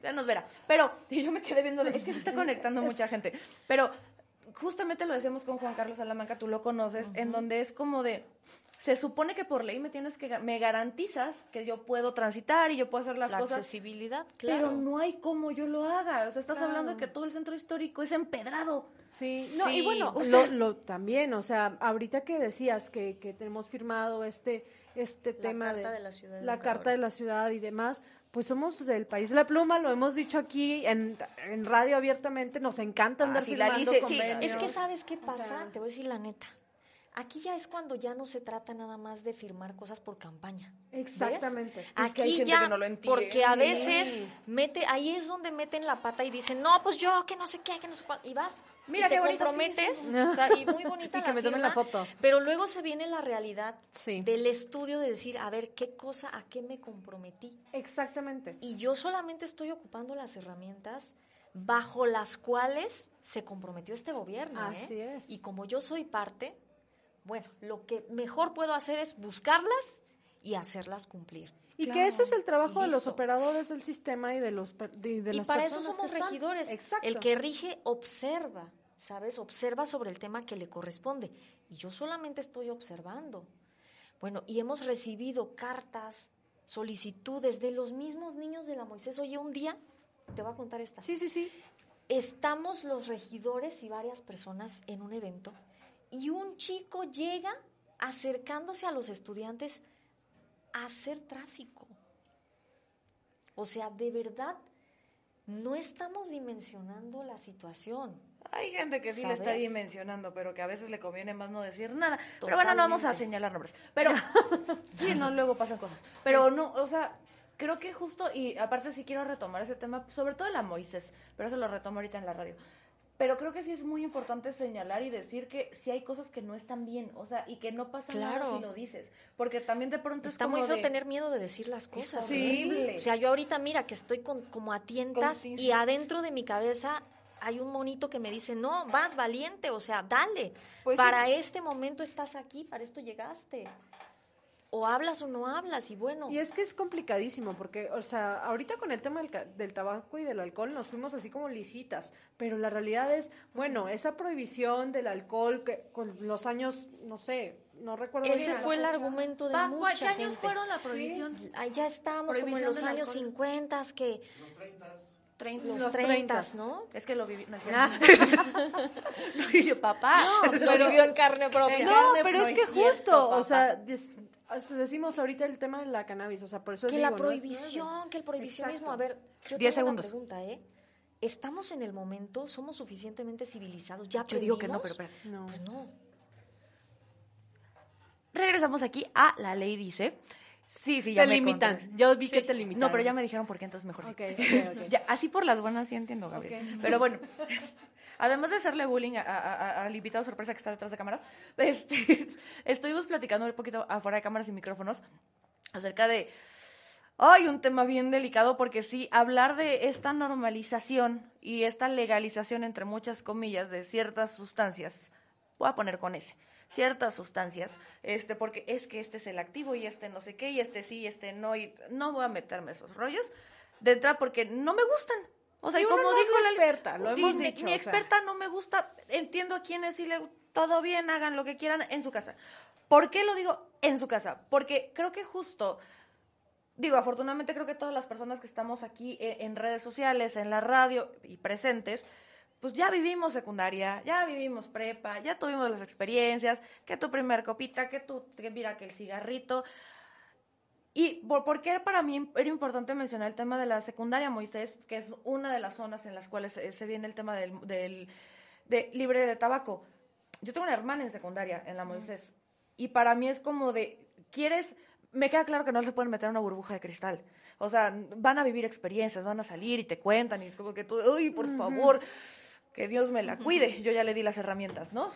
ya nos verá. Pero y yo me quedé viendo, de- es que se está conectando mucha gente. Pero justamente lo decíamos con Juan Carlos Salamanca, tú lo conoces, en donde es como de se supone que por ley me tienes que me garantizas que yo puedo transitar y yo puedo hacer las La cosas, accesibilidad, claro. pero no hay cómo yo lo haga. O sea, estás Claro. hablando de que todo el centro histórico es empedrado. Sí, no, y Sí, bueno, o lo, sea- lo- también, o sea, ahorita que decías que, que tenemos firmado este, este La tema Carta de la Ciudad la carta de la ciudad y demás, pues somos el país de la pluma, lo hemos dicho aquí en, en radio abiertamente, nos encanta andar Ah, sí, la firmando dice- sí. Es que sabes qué pasa, sea- te voy a decir la neta. Aquí ya es cuando ya no se trata nada más de firmar cosas por campaña. Exactamente. Es Aquí ya, no lo porque a Sí. veces mete, ahí es donde meten la pata y dicen, no, pues yo, que no sé qué, que no sé cuál, y vas, Mira y te comprometes, firma. o sea, y muy bonita Y que me tomen la foto. pero luego se viene la realidad Sí. del estudio de decir, a ver, qué cosa, a qué me comprometí. Exactamente. Y yo solamente estoy ocupando las herramientas bajo las cuales se comprometió este gobierno. ¿eh? Así es. Y como yo soy parte, bueno, lo que mejor puedo hacer es buscarlas y hacerlas cumplir. Y Claro. que ese es el trabajo de los operadores del sistema y de los de, de y las para eso somos que regidores. Exacto. El que rige observa, ¿sabes? Observa sobre el tema que le corresponde. Y yo solamente estoy observando. Bueno, y hemos recibido cartas, solicitudes de los mismos niños de la Moisés. Oye, un día, te voy a contar esta. Sí, sí, sí. Estamos los regidores y varias personas en un evento y un chico llega acercándose a los estudiantes a hacer tráfico. O sea, de verdad, no estamos dimensionando la situación. Hay gente que sí le está ¿Sabes? dimensionando, pero que a veces le conviene más no decir nada. Pero bueno, no vamos a señalar nombres. Pero sí, no, luego pasan cosas. Pero no, o sea, creo que justo, y aparte sí quiero retomar ese tema, sobre todo la Moisés, pero eso lo retomo ahorita en la radio. Pero creo que sí es muy importante señalar y decir que sí hay cosas que no están bien, o sea, y que no pasa nada si lo dices, porque también de pronto Está es como muy feo de- tener miedo de decir las cosas. ¿eh? horrible. O sea, yo ahorita mira que estoy con, como a tientas sí, y sí. adentro de mi cabeza hay un monito que me dice, no, vas valiente, o sea, dale. Pues sí. para este momento estás aquí, para esto llegaste. O hablas o no hablas y bueno. Y es que es complicadísimo porque, o sea, ahorita con el tema del, ca- del tabaco y del alcohol nos fuimos así como lisitas, pero la realidad es, bueno, esa prohibición del alcohol que con los años, no sé, no recuerdo Ese bien fue el argumento de Pa, mucha ¿Qué años gente. fueron la prohibición? Ahí ya estábamos como en los años alcohol. 50 que Treinta. los Los 30, 30s, ¿no? Es que lo viví. No, Ah. Lo vivió papá. Lo vivió en carne propia. En No, carne, pero no es que justo, o sea, des- decimos ahorita el tema de la cannabis, o sea, por eso que digo, la prohibición, que el prohibicionismo, Exacto. a ver, yo Diez tengo una segundos. pregunta, ¿eh? ¿Estamos en el momento, somos suficientemente civilizados? ¿Ya Yo digo que no, pero espera. No. Pues no. Regresamos aquí a la ley dice. Sí, sí, ya Te me limitan. conté. Yo vi que te limitan. No, pero ya me dijeron por qué, entonces mejor sí. Ok, ok, ok. Ya, así por las buenas sí entiendo, Gabriel. Pero bueno, además de hacerle bullying a- a- a- al invitado sorpresa que está detrás de cámaras, este, estuvimos platicando un poquito afuera de cámaras y micrófonos acerca de, ay, un tema bien delicado, porque sí, hablar de esta normalización y esta legalización, entre muchas comillas, de ciertas sustancias, voy a poner con ese, ciertas sustancias, este, porque es que este es el activo y este no sé qué, y este sí, y este no, y no voy a meterme esos rollos, de porque no me gustan. O sea, Y como no dijo la la experta, lo hemos dicho, o sea. experta no me gusta, entiendo a quienes sí le todo bien, hagan lo que quieran en su casa. ¿Por qué lo digo en su casa? Porque creo que justo digo, afortunadamente creo que todas las personas que estamos aquí eh, en redes sociales, en la radio y presentes, pues ya vivimos secundaria, ya vivimos prepa, ya tuvimos las experiencias, que tu primer copita, que tu, que mira que el cigarrito. Y por, qué para mí era importante mencionar el tema de la secundaria, Moisés, que es una de las zonas en las cuales eh, se viene el tema del, del de libre de tabaco. Yo tengo una hermana en secundaria, en la Moisés, y para mí es como de, ¿quieres? Me queda claro que no se pueden meter en una burbuja de cristal. O sea, van a vivir experiencias, van a salir y te cuentan y como que tú, uy, por favor, que Dios me la cuide. Yo ya le di las herramientas, ¿no?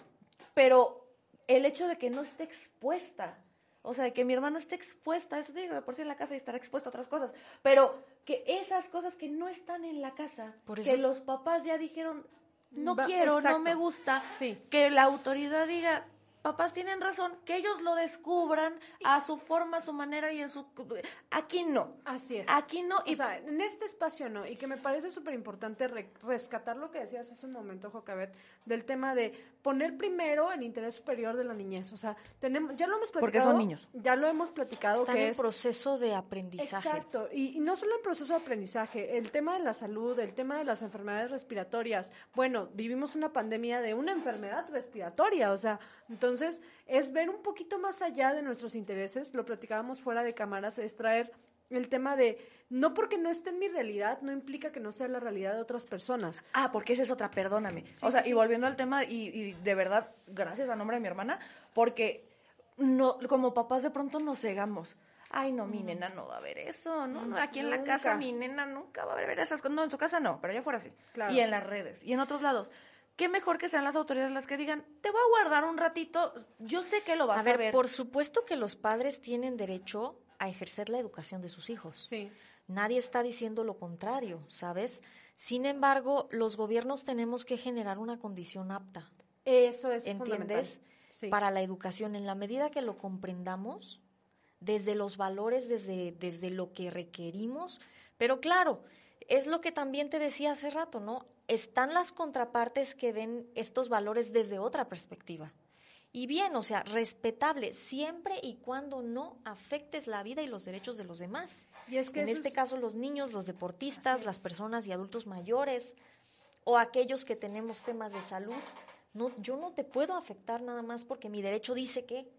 Pero el hecho de que no esté expuesta, o sea, que mi hermano esté expuesta, eso digo, de por sí en la casa y estará expuesta a otras cosas, pero que esas cosas que no están en la casa, Por que los papás ya dijeron, no Va- quiero, exacto. no me gusta, Sí. que la autoridad diga, papás tienen razón, que ellos lo descubran a su forma, a su manera y en su... Aquí no. Así es. Aquí no. Y O sea, en este espacio no. Y que me parece súper importante rescatar lo que decías hace un momento, Jocabet, del tema de poner primero el interés superior de la niñez. O sea, tenemos, ya lo hemos platicado. Porque son niños. Ya lo hemos platicado Están que en es. proceso de aprendizaje. Exacto, y, y no solo en proceso de aprendizaje, el tema de la salud, el tema de las enfermedades respiratorias. Bueno, vivimos una pandemia de una enfermedad respiratoria, o sea, entonces es ver un poquito más allá de nuestros intereses, lo platicábamos fuera de cámaras, es traer el tema de no porque no esté en mi realidad, no implica que no sea la realidad de otras personas. Ah, porque esa es otra, perdóname. Sí, o sea, sí, y sí. volviendo al tema, y, y de verdad, gracias a nombre de mi hermana, porque no, como papás de pronto nos cegamos. Ay, no, mi nena no va a ver eso, ¿no? no aquí en la casa mi nena nunca va a ver esas cosas. No, en su casa no, pero allá fuera sí. Claro. Y en las redes, y en otros lados. Qué mejor que sean las autoridades las que digan, te voy a guardar un ratito, yo sé que lo vas A a, ver, ver. por supuesto que los padres tienen derecho a ejercer la educación de sus hijos. Sí. Nadie está diciendo lo contrario, ¿sabes? Sin embargo, los gobiernos tenemos que generar una condición apta, Eso es. ¿entiendes? Sí. Para la educación, en la medida que lo comprendamos, desde los valores, desde, desde lo que requerimos, pero claro, es lo que también te decía hace rato, ¿no? Están las contrapartes que ven estos valores desde otra perspectiva. Y bien, o sea, respetable, siempre y cuando no afectes la vida y los derechos de los demás. Y es que en este es- caso, los niños, los deportistas, las personas y adultos mayores, o aquellos que tenemos temas de salud. No, yo no te puedo afectar nada más porque mi derecho dice que,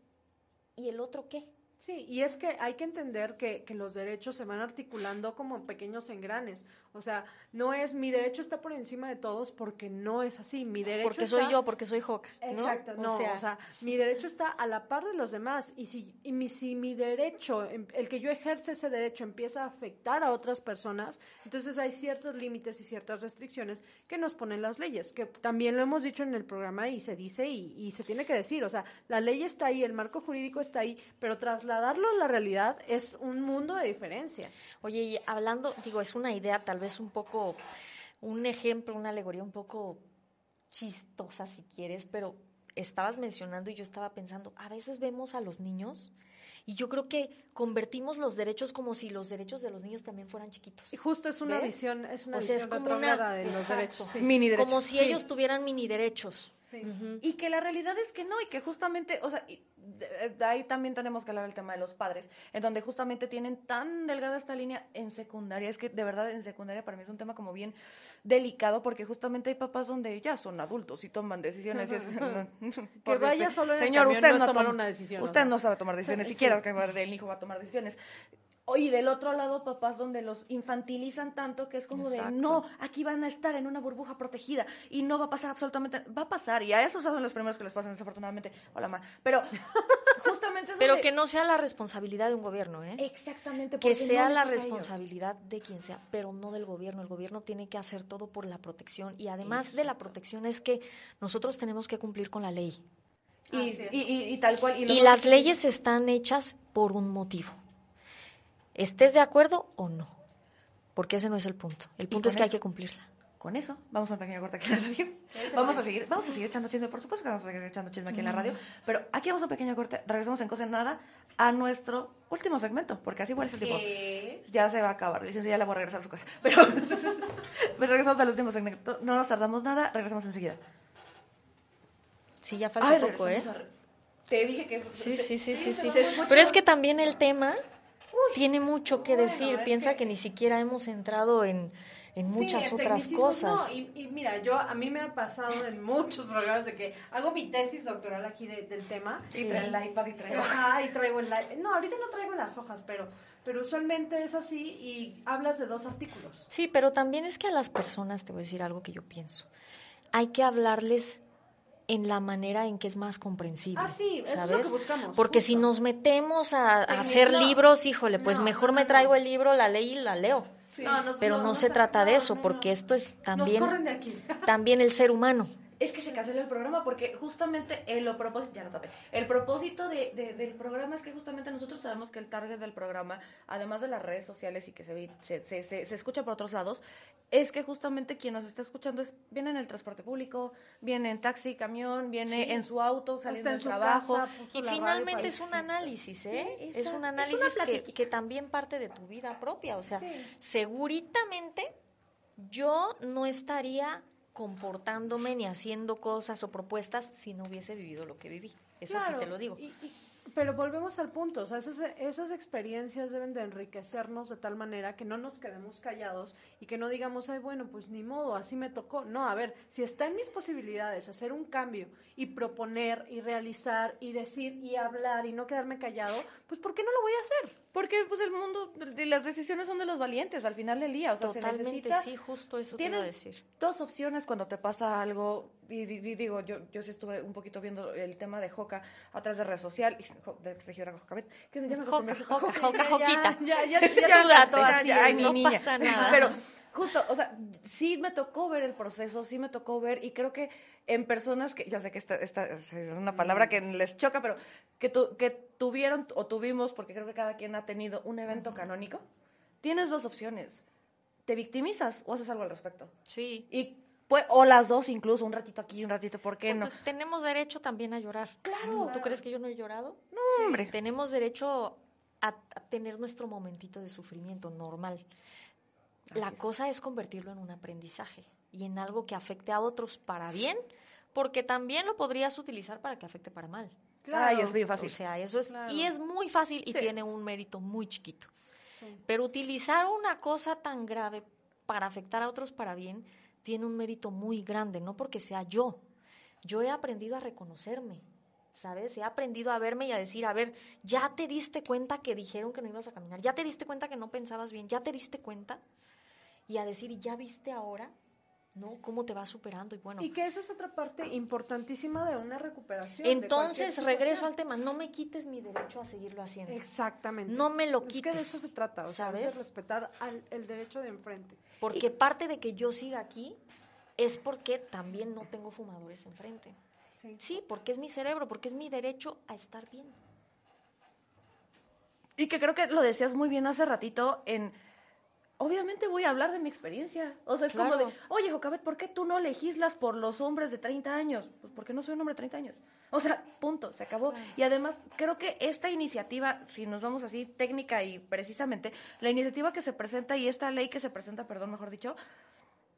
y el otro qué. Sí, y es que hay que entender que, que, los derechos se van articulando como pequeños engranes. O sea, no es mi derecho está por encima de todos porque no es así. Mi derecho Porque soy yo, porque soy Joca. Exacto, no, o sea, mi derecho está a la par de los demás. Y si, y mi, si mi derecho, em, el que yo ejerce ese derecho empieza a afectar a otras personas, entonces hay ciertos límites y ciertas restricciones que nos ponen las leyes, que también lo hemos dicho en el programa y se dice y, y se tiene que decir. O sea, la ley está ahí, el marco jurídico está ahí, pero tras la trasladarlo a la realidad es un mundo de diferencia. Oye, y hablando, digo, es una idea tal vez un poco, un ejemplo, una alegoría un poco chistosa si quieres, pero estabas mencionando y yo estaba pensando, a veces vemos a los niños y yo creo que convertimos los derechos como si los derechos de los niños también fueran chiquitos. Y justo es una visión, es una o visión es como una, de los derechos. Mini derechos. Como si ellos tuvieran mini derechos. Y que la realidad es que no, y que justamente, o sea, de ahí también tenemos que hablar del tema de los padres, en donde justamente tienen tan delgada esta línea en secundaria, es que de verdad en secundaria para mí es un tema como bien delicado, porque justamente hay papás donde ya son adultos y toman decisiones. y es, que vaya solo en Señor, el usted no, no tomar toma, una decisión. Usted no sabe tomar decisiones, sí. siquiera que el hijo va a tomar decisiones. Y del otro lado, papás donde los infantilizan tanto que es como Exacto. de, no, aquí van a estar en una burbuja protegida y no va a pasar absolutamente, va a pasar. Y a esos son los primeros que les pasan, desafortunadamente. Hola, ma. Pero justamente es Pero donde- que no sea la responsabilidad de un gobierno, ¿eh? Exactamente. que porque sea no la ellos. responsabilidad de quien sea, pero no del gobierno. El gobierno tiene que hacer todo por la protección y además de la protección es que nosotros tenemos que cumplir con la ley. Y, y, y- y tal cual. Y las leyes están hechas por un motivo. ¿Estés de acuerdo o no? Porque ese no es el punto. El punto es que hay que cumplirla. Con eso, vamos a un pequeño corte aquí en la radio. Vamos a seguir, vamos a seguir echando chisme, por supuesto que vamos a seguir echando chisme aquí en la radio. Pero aquí vamos a un pequeño corte, regresamos en Cosa en Nada a nuestro último segmento, porque así igual es el tiempo. Ya se va a acabar, licencia, ya la voy a regresar a su casa. Pero, pero regresamos al último segmento, no nos tardamos nada, regresamos enseguida. Sí, ya falta Ay, poco, ¿eh? a- Te dije que... Sí, sí, sí, sí, sí. escucha. Pero es que también el tema tiene mucho que decir. Piensa que- que... ni siquiera hemos entrado en, en muchas Sí, otras cosas. no, y, y mira, yo a mí me ha pasado en muchos programas de que hago mi tesis doctoral aquí de- del tema. Y trae el iPad y trae... Ajá, y traigo el li- No, ahorita no traigo las hojas, pero, pero usualmente es así y hablas de dos artículos. Sí, pero también es que a las personas, te voy a decir algo que yo pienso, hay que hablarles en la manera en que es más comprensible. Ah, sí, eso es lo ¿sabes? que buscamos, Porque justo. si nos metemos a, hacer No. libros, híjole, pues No, mejor no, me traigo el libro, la ley y la leo. Sí. Pero no, se trata de eso, porque esto es también, también el ser humano. Es que se canceló el programa porque justamente el propósito, ya lo tapé, el propósito de, de- del programa es que justamente nosotros sabemos que el target del programa, además de las redes sociales y que se, ve- se, se, se- se escucha por otros lados, es que justamente quien nos está escuchando es, viene en el transporte público, viene en taxi, camión, viene Sí. en su auto, saliendo del su trabajo. casa, Y finalmente es un análisis, ¿eh? Sí, es un Es análisis que, que también parte de tu vida propia. O sea, Sí. seguritamente yo no estaría comportándome ni haciendo cosas o propuestas si no hubiese vivido lo que viví. Eso Claro, sí te lo digo. y- y- pero volvemos al punto, o sea, esas, esas experiencias deben de enriquecernos de tal manera que no nos quedemos callados y que no digamos, ay, bueno, pues ni modo, así me tocó. No, a ver, si está en mis posibilidades hacer un cambio y proponer y realizar y decir y hablar y no quedarme callado, pues ¿por qué no lo voy a hacer? Porque pues el mundo, las decisiones son de los valientes al final del día. O sea, se Totalmente, necesita sí, justo eso te iba a decir. dos opciones cuando te pasa algo. Y, di- di- digo, yo, yo sí estuve un poquito viendo el tema de Joca a través de red social, y- jo- de regidora Jocabet, que ya me Joca, Joca, Joca. Joquita. Ya, ya, ya, Ya así, ya, ay, mi no niña. pasa nada. Pero justo, o sea, sí me tocó ver el proceso, sí me tocó ver, y creo que en personas que, ya sé que esta, esta es una palabra que les choca, pero que, tu- que tuvieron o tuvimos, porque creo que cada quien ha tenido un evento canónico, tienes dos opciones. Te victimizas o haces algo al respecto. Sí. Y pues, o las dos incluso, un ratito aquí, un ratito, ¿por qué no? Pues tenemos derecho también a llorar. Claro. ¿Tú crees que yo no he llorado? No, hombre. Tenemos derecho a, a tener nuestro momentito de sufrimiento normal. La Así es. cosa es convertirlo en un aprendizaje y en algo que afecte a otros para bien, porque también lo podrías utilizar para que afecte para mal. Ay, es bien fácil. O sea, eso es Claro. y es muy fácil y Sí. tiene un mérito muy chiquito. Sí. Pero utilizar una cosa tan grave para afectar a otros para bien tiene un mérito muy grande, no porque sea yo. Yo he aprendido a reconocerme ¿sabes? He aprendido a verme y a decir, a ver, ya te diste cuenta que dijeron que no ibas a caminar, ya te diste cuenta que no pensabas bien, ya te diste cuenta. Y a decir, ¿y ya viste ahora? ¿No? ¿Cómo te vas superando? Y bueno. Y que esa es otra parte importantísima de una recuperación. Entonces, regreso al tema, no me quites mi derecho a seguirlo haciendo. Exactamente. No me lo quites. Es que de eso se trata, o ¿sabes? sea, de respetar al, el derecho de enfrente. Porque parte de que yo siga aquí es porque también no tengo fumadores enfrente. Sí. Sí, porque es mi cerebro, porque es mi derecho a estar bien. Y que creo que lo decías muy bien hace ratito en... Obviamente voy a hablar de mi experiencia. O sea, es como de, oye, Jocabet, ¿por qué tú no legislas por los hombres de 30 años? Pues porque no soy un hombre de 30 años. O sea, punto, se acabó. Y además, creo que esta iniciativa, si nos vamos así técnica y precisamente, la iniciativa que se presenta y esta ley que se presenta, perdón, mejor dicho,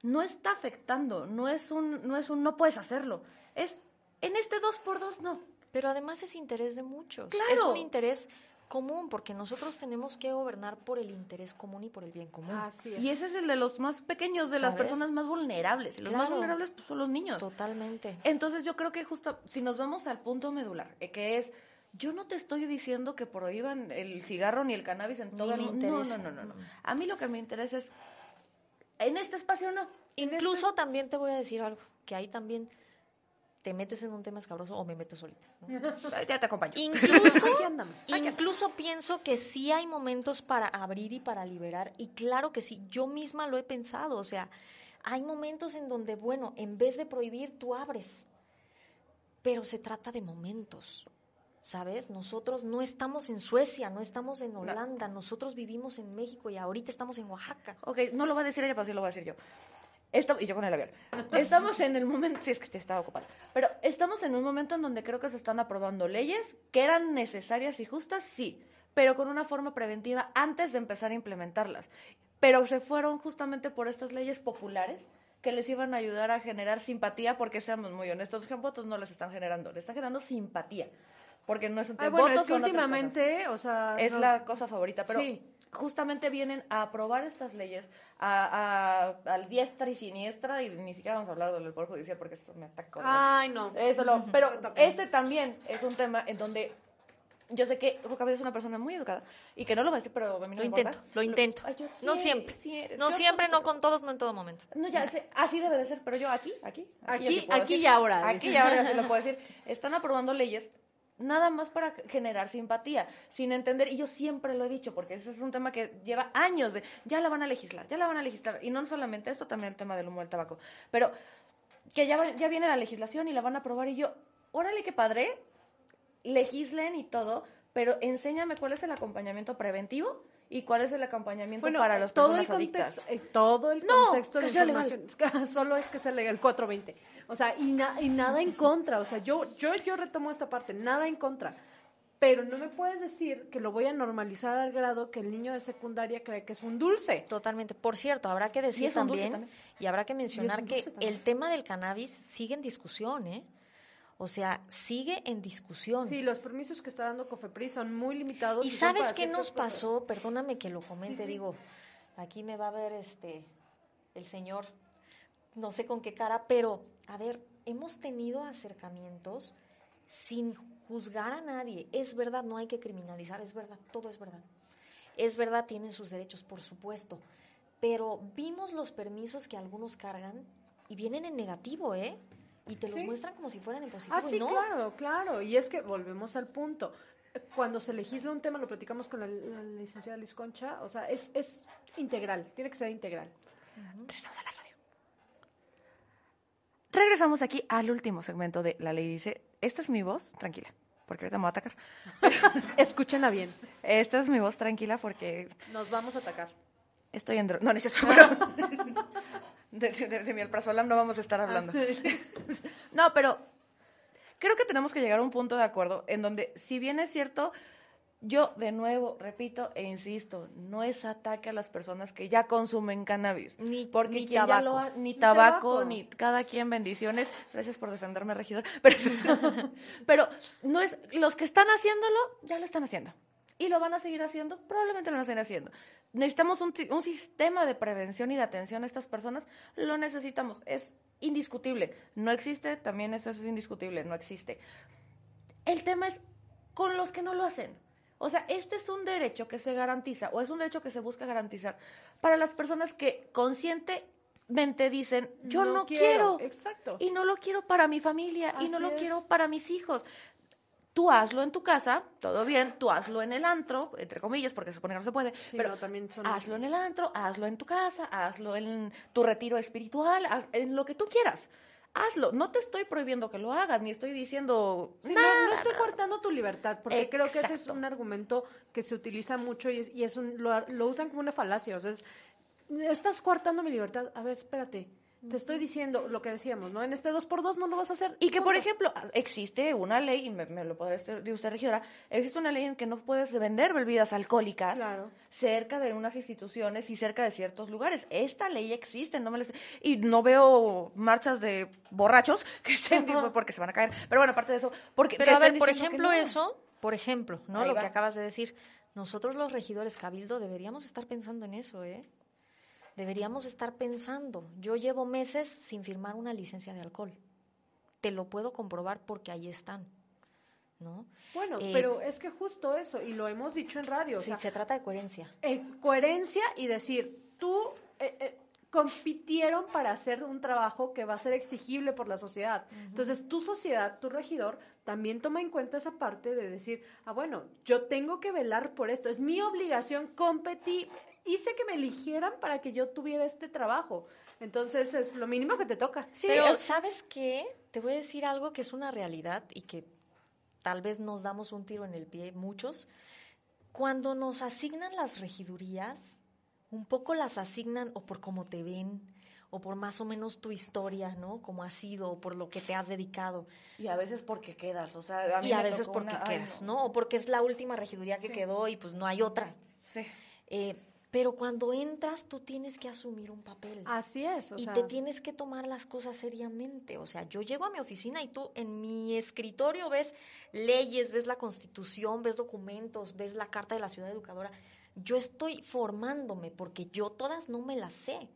no está afectando, no es un, no es un no puedes hacerlo. Es en este dos por dos no. Pero además es interés de muchos. Claro. Es un interés común, porque nosotros tenemos que gobernar por el interés común y por el bien común. Así es. Y ese es el de los más pequeños, de las personas más vulnerables. Los más vulnerables pues, son los niños. Totalmente. Entonces yo creo que justo si nos vamos al punto medular, eh, que es, yo no te estoy diciendo que prohíban el cigarro ni el cannabis en todo el mundo. No, no, no, no, no. A mí lo que me interesa es, en este espacio no. Incluso también te voy a decir algo, que ahí también te metes en un tema escabroso o me meto solita. ¿no? Ya te acompaño. Incluso, incluso pienso que sí hay momentos para abrir y para liberar. Y claro que sí, yo misma lo he pensado. O sea, hay momentos en donde, bueno, en vez de prohibir, tú abres. Pero se trata de momentos. ¿Sabes? Nosotros no estamos en Suecia, no estamos en Holanda, nosotros vivimos en México y ahorita estamos en Oaxaca. Ok, no lo va a decir ella, pero sí lo voy a decir yo. Esta- y yo con el labial. Estamos en el momento, sí es que te estaba ocupada, pero estamos en un momento en donde creo que se están aprobando leyes que eran necesarias y justas, sí, pero con una forma preventiva antes de empezar a implementarlas. Pero se fueron justamente por estas leyes populares que les iban a ayudar a generar simpatía, porque seamos muy honestos, los votos no les están generando, les está generando simpatía, porque no es un Ay, tema bueno, votos es que últimamente, o sea... es la cosa favorita, pero Sí. Justamente vienen a aprobar estas leyes a, a, al diestra y siniestra y ni siquiera vamos a hablar del Poder Judicial porque eso me ataca. Ay, no. Eso lo, pero este también es un tema en donde yo sé que Jocabet es una persona muy educada y que no lo va a decir, pero a mí no Lo me intento, importa. lo intento. Ay, yo No sí, siempre. sí. No Yo siempre, no con todos, no en todo momento. No, ya sé, así debe de ser, pero yo aquí, aquí. Aquí- sí aquí y ahora, Aquí y ahora se lo puedo decir. Están aprobando leyes nada más para generar simpatía, sin entender, y yo siempre lo he dicho, porque ese es un tema que lleva años de, ya la van a legislar, ya la van a legislar, y no solamente esto, también el tema del humo del tabaco, pero que ya, ya viene la legislación y la van a aprobar, y yo, órale, qué padre, legislen y todo, pero enséñame cuál es el acompañamiento preventivo y cuál es el acompañamiento Bueno, para las todo el adictas. contexto, eh, todo el No, contexto de que sea legal. información. Solo es que sea legal 420. O sea, y, na- y nada en contra. O sea, yo, yo, yo retomo esta parte, nada en contra. Pero no me puedes decir que lo voy a normalizar al grado que el niño de secundaria cree que es un dulce. Totalmente. Por cierto, habrá que decir también, también. y habrá que mencionar que también. el tema del cannabis sigue en discusión, ¿eh? O sea, sigue en discusión. Sí, los permisos que está dando Cofepris son muy limitados. ¿Y sabes qué nos cosas. pasó? Perdóname que lo comente, Sí, sí. digo, aquí me va a ver este el señor, no sé con qué cara, pero a ver, hemos tenido acercamientos sin juzgar a nadie. Es verdad, no hay que criminalizar, es verdad, todo es verdad. Es verdad, tienen sus derechos, por supuesto. Pero vimos los permisos que algunos cargan y vienen en negativo, ¿eh? Y te los Sí. muestran como si fueran en positivo. Ah, y sí, no. claro, claro. Y es que volvemos al punto. Cuando se legisla un tema, lo platicamos con la, la licenciada Liz Concha, o sea, es, es integral, tiene que ser integral. Regresamos a la radio. Regresamos aquí al último segmento de La Ley Dice, esta es mi voz, tranquila, porque ahorita me voy a atacar. Escúchenla bien, Esta es mi voz tranquila porque nos vamos a atacar. estoy en... dro- No, no es cierto, pero... De, de, de mi alprazolam no vamos a estar hablando. No, pero creo que tenemos que llegar a un punto de acuerdo en donde, si bien es cierto, yo de nuevo repito e insisto, no es ataque a las personas que ya consumen cannabis. Ni- porque ni lo tabaco. ni Ni tabaco, tabaco. ni cada quien bendiciones. Gracias por defenderme, regidor. Pero, pero no es, los que están haciéndolo, ya lo están haciendo. Y lo van a seguir haciendo, probablemente lo van a seguir haciendo. Necesitamos un, un sistema de prevención y de atención a estas personas, lo necesitamos, es indiscutible. No existe, también eso es indiscutible, no existe. El tema es con los que no lo hacen. O sea, este es un derecho que se garantiza o es un derecho que se busca garantizar para las personas que conscientemente dicen, yo no, quiero, Exacto. y no lo quiero para mi familia y no lo es. quiero para mis hijos. Tú hazlo en tu casa, todo bien, tú hazlo en el antro, entre comillas, porque se supone que no se puede, Sí, pero no, también son- hazlo en el antro, hazlo en tu casa, hazlo en tu retiro espiritual, haz- en lo que tú quieras. Hazlo, no te estoy prohibiendo que lo hagas, ni estoy diciendo Sí, no- nada, no, estoy cortando tu libertad, porque creo que ese es un argumento que se utiliza mucho y es, y es un, lo, lo usan como una falacia. O sea, es, estás coartando mi libertad. A ver, espérate. Te estoy diciendo lo que decíamos, ¿no? En este dos por dos no lo vas a hacer. Y que, por ejemplo, existe una ley, y me, me lo podrá decir usted, regidora, existe una ley en que no puedes vender bebidas alcohólicas Claro. cerca de unas instituciones y cerca de ciertos lugares. Esta ley existe, no me estoy- y no veo marchas de borrachos que estén, porque se van a caer. Pero bueno, aparte de eso, porque Pero a ver, por ejemplo, no. eso, por ejemplo, ¿no? Ahí Lo va. que acabas de decir. Nosotros los regidores Cabildo deberíamos estar pensando en eso, ¿eh? Deberíamos estar pensando. Yo llevo meses sin firmar una licencia de alcohol. Te lo puedo comprobar porque ahí están, ¿no? Bueno, Eh, pero es que justo eso, y lo hemos dicho en radio, o Sí, sea, se trata de coherencia. eh, coherencia y decir, tú eh, eh, compitieron para hacer un trabajo que va a ser exigible por la sociedad. Entonces, tu sociedad, tu regidor, también toma en cuenta esa parte de decir, ah, bueno, yo tengo que velar por esto, es mi obligación competir. Hice que me eligieran para que yo tuviera este trabajo. Entonces, es lo mínimo que te toca. Sí, Pero, es- ¿sabes qué? Te voy a decir algo que es una realidad y que tal vez nos damos un tiro en el pie muchos. Cuando nos asignan las regidurías, un poco las asignan o por cómo te ven, o por más o menos tu historia, ¿no? Cómo has sido, o por lo que te has dedicado. Y a veces porque quedas, o sea, a mí Y a me veces tocó porque una- ay, quedas, ¿no? O porque es la última regiduría que quedó y pues no hay otra. Sí. Eh, pero cuando entras, tú tienes que asumir un papel. Así es, o y sea, te tienes que tomar las cosas seriamente. O sea, yo llego a mi oficina y tú en mi escritorio ves leyes, ves la constitución, ves documentos, ves la carta de la ciudad educadora. Yo estoy formándome porque yo todas no me las sé.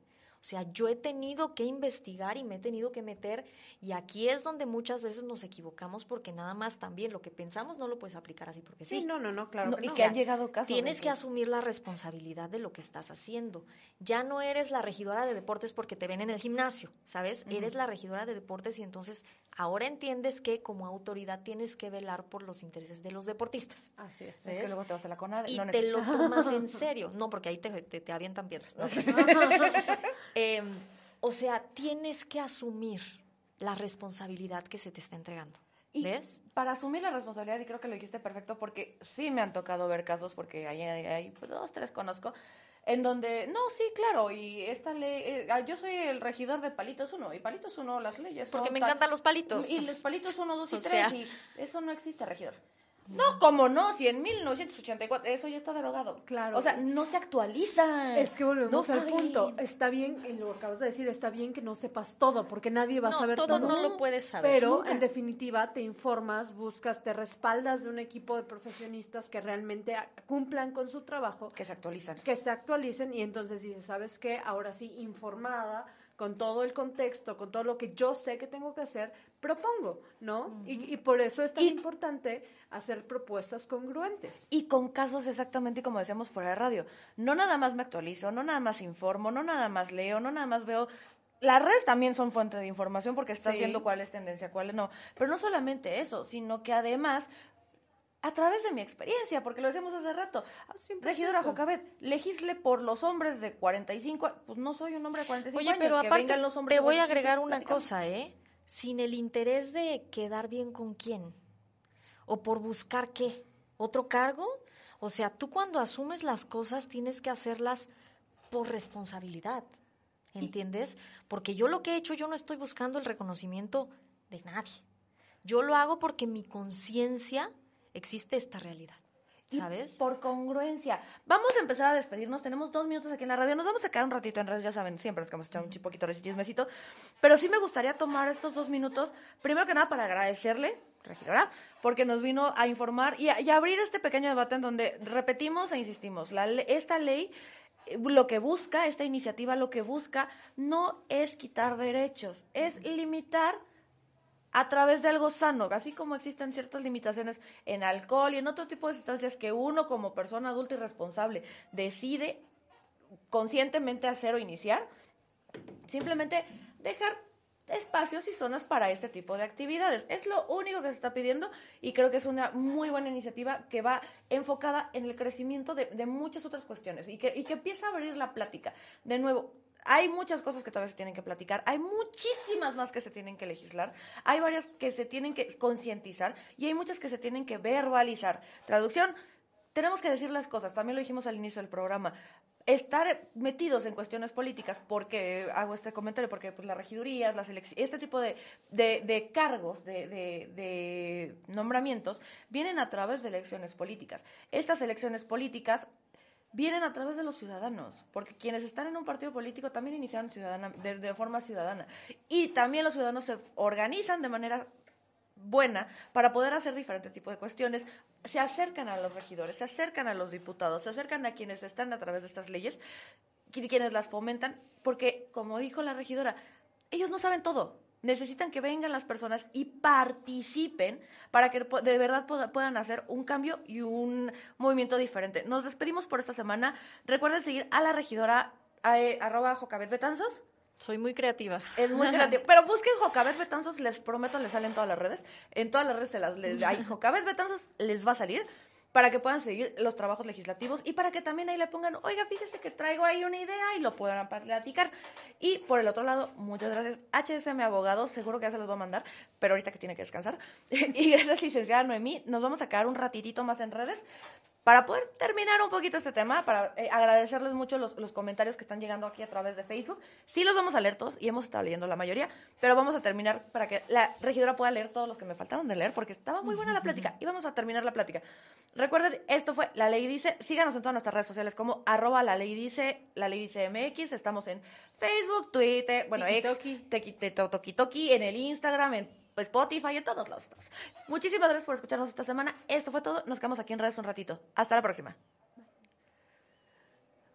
O sea, yo he tenido que investigar y me he tenido que meter y aquí es donde muchas veces nos equivocamos porque nada más también lo que pensamos no lo puedes aplicar así porque sí. sí, no, no, no, claro No, que y que han llegado casos. Tienes de que asumir la responsabilidad de lo que estás haciendo. Ya no eres la regidora de deportes porque te ven en el gimnasio, ¿sabes? Eres la regidora de deportes y entonces ahora entiendes que como autoridad tienes que velar por los intereses de los deportistas. Así es. Es que luego te vas a la CONADE. Y no te lo tomas en serio. No, porque ahí te, te, te avientan piedras. ¿no? Em, o sea, tienes que asumir la responsabilidad que se te está entregando. Y ¿Ves? Para asumir la responsabilidad, y creo que lo dijiste perfecto, porque sí me han tocado ver casos, porque hay, hay, hay, pues, dos, tres conozco, en donde, no, sí, claro, y esta ley, eh, ah, yo soy el regidor de Palitos 1, y Palitos 1, las leyes Porque son me tal- encantan los palitos. Y los Palitos 1, 2 y O 3, sea. y eso no existe, regidor. No, ¿cómo no? Si en 1984, eso ya está derogado. Claro. O sea, no se actualiza. Es que volvemos No al punto. Está bien, y lo acabas de decir, está bien que no sepas todo, porque nadie va a saber todo todo. no lo puedes saber. Pero nunca. en definitiva te informas, buscas, te respaldas de un equipo de profesionistas que realmente cumplan con su trabajo, Que se actualizan. que se actualicen y entonces dices, ¿sabes qué? Ahora sí, informada, con todo el contexto, con todo lo que yo sé que tengo que hacer, propongo, ¿no? y, y por eso es tan Y- importante hacer propuestas congruentes. Y con casos exactamente como decíamos fuera de radio. No nada más me actualizo, no nada más informo, no nada más leo, no nada más veo. Las redes también son fuente de información porque estás Sí. viendo cuál es tendencia, cuál no. Pero no solamente eso, sino que además, a través de mi experiencia, porque lo decíamos hace rato, Ah, 100%. regidora Jocabet, legisle por los hombres de 45, pues no soy un hombre de 45 Oye, años. pero que aparte vengan los hombres te voy a 45, agregar una cosa, ¿eh? Sin el interés de quedar bien con quién o por buscar qué, otro cargo. O sea, tú cuando asumes las cosas tienes que hacerlas por responsabilidad, ¿entiendes? Porque yo lo que he hecho, yo no estoy buscando el reconocimiento de nadie. Yo lo hago porque mi conciencia existe esta realidad, Y ¿sabes? por congruencia. Vamos a empezar a despedirnos. Tenemos dos minutos aquí en la radio. Nos vamos a quedar un ratito en redes, ya saben, siempre nos quedamos echando un chi- poquito de chismecito. Pero sí me gustaría tomar estos dos minutos, primero que nada, para agradecerle, regidora, porque nos vino a informar y a, y a abrir este pequeño debate en donde repetimos e insistimos. La, esta ley eh, lo que busca, esta iniciativa lo que busca no es quitar derechos, es limitar a través de algo sano, así como existen ciertas limitaciones en alcohol y en otro tipo de sustancias que uno como persona adulta y responsable decide conscientemente hacer o iniciar, simplemente dejar espacios y zonas para este tipo de actividades. Es lo único que se está pidiendo y creo que es una muy buena iniciativa que va enfocada en el crecimiento de, de muchas otras cuestiones y que, y que empieza a abrir la plática. De nuevo, hay muchas cosas que todavía se tienen que platicar, hay muchísimas más que se tienen que legislar, hay varias que se tienen que concientizar y hay muchas que se tienen que verbalizar. Traducción, tenemos que decir las cosas, también lo dijimos al inicio del programa. Estar metidos en cuestiones políticas, porque hago este comentario, porque pues, las regidurías, las este tipo de, de, cargos, de, de nombramientos, vienen a través de elecciones políticas. Estas elecciones políticas vienen a través de los ciudadanos, porque quienes están en un partido político también iniciaron ciudadana, de, forma ciudadana. Y también los ciudadanos se organizan de manera buena para poder hacer diferentes tipos de cuestiones, se acercan a los regidores, se acercan a los diputados, se acercan a quienes están a través de estas leyes, quienes las fomentan, porque, como dijo la regidora, ellos no saben todo, necesitan que vengan las personas y participen para que de verdad puedan hacer un cambio y un movimiento diferente. Nos despedimos por esta semana. Recuerden seguir a la regidora eh, arroba Jocabet Betanzos. Soy muy creativa. Es muy creativa. Pero busquen Jocabet Betanzos, les prometo, les salen todas las redes. En todas las redes se las les, hay Jocabet Betanzos, les va a salir para que puedan seguir los trabajos legislativos y para que también ahí le pongan, oiga, fíjese que traigo ahí una idea y lo puedan platicar. Y por el otro lado, muchas gracias, HSM Abogado, seguro que ya se los va a mandar, pero ahorita que tiene que descansar. y gracias, licenciada Noemí, nos vamos a quedar un ratitito más en redes para poder terminar un poquito este tema, para eh, agradecerles mucho los, los, comentarios que están llegando aquí a través de Facebook. Sí los vamos a leer todos y hemos estado leyendo la mayoría, pero vamos a terminar para que la regidora pueda leer todos los que me faltaron de leer, porque estaba muy buena la plática y vamos a terminar la plática. Recuerden, esto fue La Ley Dice. Síganos en todas nuestras redes sociales como arroba La Ley Dice, La Ley Dice MX. Estamos en Facebook, Twitter, bueno, Toki Toki, en el Instagram, en Spotify, en todos lados. Muchísimas gracias por escucharnos esta semana. Esto fue todo. Nos quedamos aquí en redes un ratito. Hasta la próxima.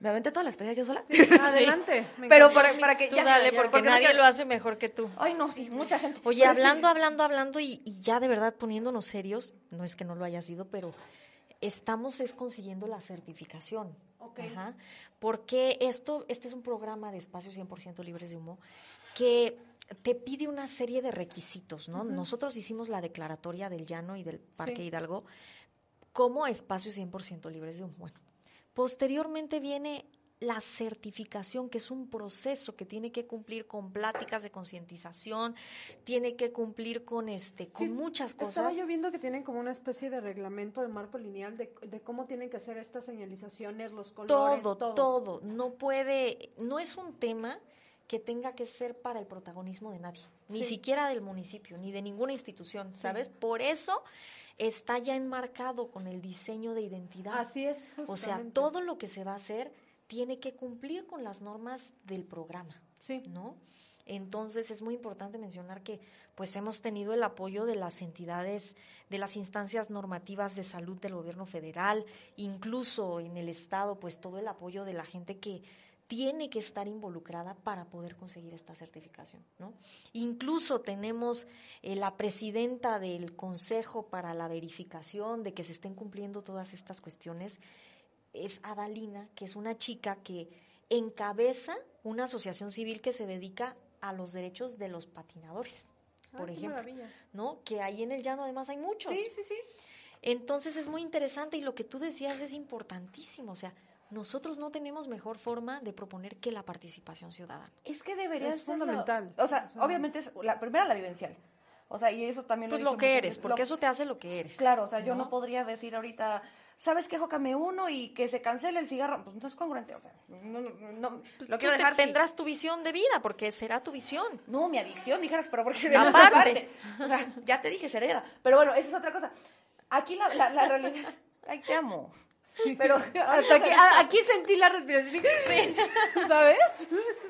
¿Me aventé toda la despedida yo sola? adelante. Pero para, que ya, dale, porque, nadie lo hace mejor que tú. Ay, no, sí, mucha gente. Oye, hablando, hablando, hablando y, y, ya de verdad poniéndonos serios, no es que no lo haya sido, pero estamos es consiguiendo la certificación. Ajá, porque esto, este es un programa de espacios 100% libres de humo que te pide una serie de requisitos, ¿no? Nosotros hicimos la declaratoria del Llano y del Parque Hidalgo como espacios 100% libres de humo. Bueno, posteriormente viene la certificación, que es un proceso que tiene que cumplir con pláticas de concientización, tiene que cumplir con este, con muchas cosas. Estaba yo viendo que tienen como una especie de reglamento de marco lineal de, cómo tienen que ser estas señalizaciones, los colores, todo, todo, todo. No puede, no es un tema que tenga que ser para el protagonismo de nadie, ni siquiera del municipio, ni de ninguna institución, ¿sabes? Por eso está ya enmarcado con el diseño de identidad. Así es. O sea, todo lo que se va a hacer tiene que cumplir con las normas del programa. Sí. ¿No? Entonces es muy importante mencionar que pues hemos tenido el apoyo de las entidades, de las instancias normativas de salud del gobierno federal, incluso en el estado, pues todo el apoyo de la gente que tiene que estar involucrada para poder conseguir esta certificación, ¿no? Incluso tenemos eh, la presidenta del Consejo para la verificación de que se estén cumpliendo todas estas cuestiones es Adalina, que es una chica que encabeza una asociación civil que se dedica a los derechos de los patinadores, ah, por ejemplo, ¿no? Que ahí en el llano además hay muchos. Sí, sí, sí. Entonces es muy interesante y lo que tú decías es importantísimo, o sea, nosotros no tenemos mejor forma de proponer que la participación ciudadana. Es que debería ser fundamental. o sea, obviamente es la primera la vivencial. O sea, y eso también lo Pues lo que eres, porque eso te hace lo que eres. Claro, o sea, yo no podría decir ahorita ¿sabes qué? Jócame uno y que se cancele el cigarro. Pues no es congruente, o sea, no, no, lo quiero dejar. tendrás tu visión de vida, porque será tu visión. No, mi adicción, dijeras, pero porque de parte. O sea, ya te dije, sereda. Pero bueno, esa es otra cosa. Aquí la, la, la realidad. Ay, te amo. Pero hasta aquí, aquí sentí la respiración. Sí. ¿Sabes?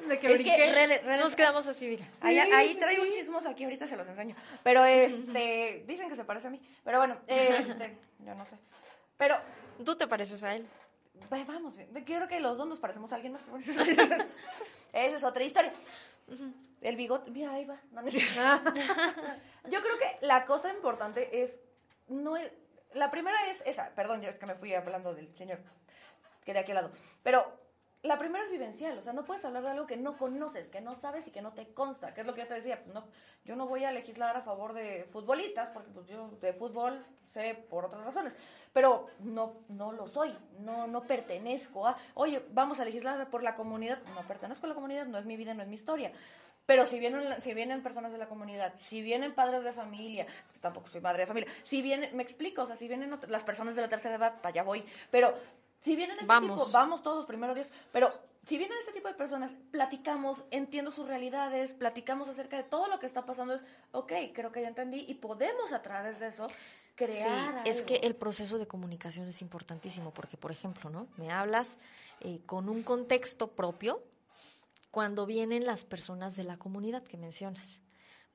De que, es que nos quedamos así, mira. ahí, ahí traigo un chismoso aquí, ahorita se los enseño. Pero este, dicen que se parece a mí. Pero bueno, este, yo no sé. Pero. ¿Tú te pareces a él? Vamos, creo que los dos nos parecemos a alguien más. Esa es otra historia. El bigote, mira, ahí va. Yo creo que la cosa importante es, no es, la primera es esa, perdón, yo es que me fui hablando del señor que de aquí lado, pero la primera es vivencial, o sea, no puedes hablar de algo que no conoces, que no sabes y que no te consta, que es lo que yo te decía, pues no, yo no voy a legislar a favor de futbolistas, porque pues yo de fútbol sé por otras razones, pero no, no lo soy, no, no pertenezco a, oye, vamos a legislar por la comunidad, no pertenezco a la comunidad, no es mi vida, no es mi historia. Pero si vienen, si vienen personas de la comunidad, si vienen padres de familia, tampoco soy madre de familia, si vienen, me explico, o sea, si vienen las personas de la tercera edad, para allá voy, pero si vienen este Vamos. tipo, vamos todos, primero Dios, pero si vienen este tipo de personas, platicamos, entiendo sus realidades, platicamos acerca de todo lo que está pasando, es, ok, creo que ya entendí y podemos a través de eso crear Sí, es que el proceso de comunicación es importantísimo porque, por ejemplo, ¿no? Me hablas eh, con un contexto propio cuando vienen las personas de la comunidad que mencionas.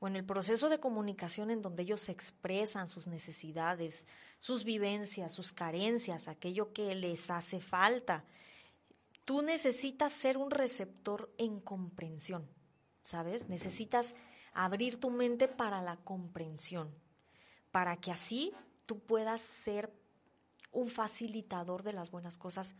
Bueno, el proceso de comunicación en donde ellos expresan sus necesidades, sus vivencias, sus carencias, aquello que les hace falta. Tú necesitas ser un receptor en comprensión, ¿sabes? Necesitas abrir tu mente para la comprensión para que así tú puedas ser un facilitador de las buenas cosas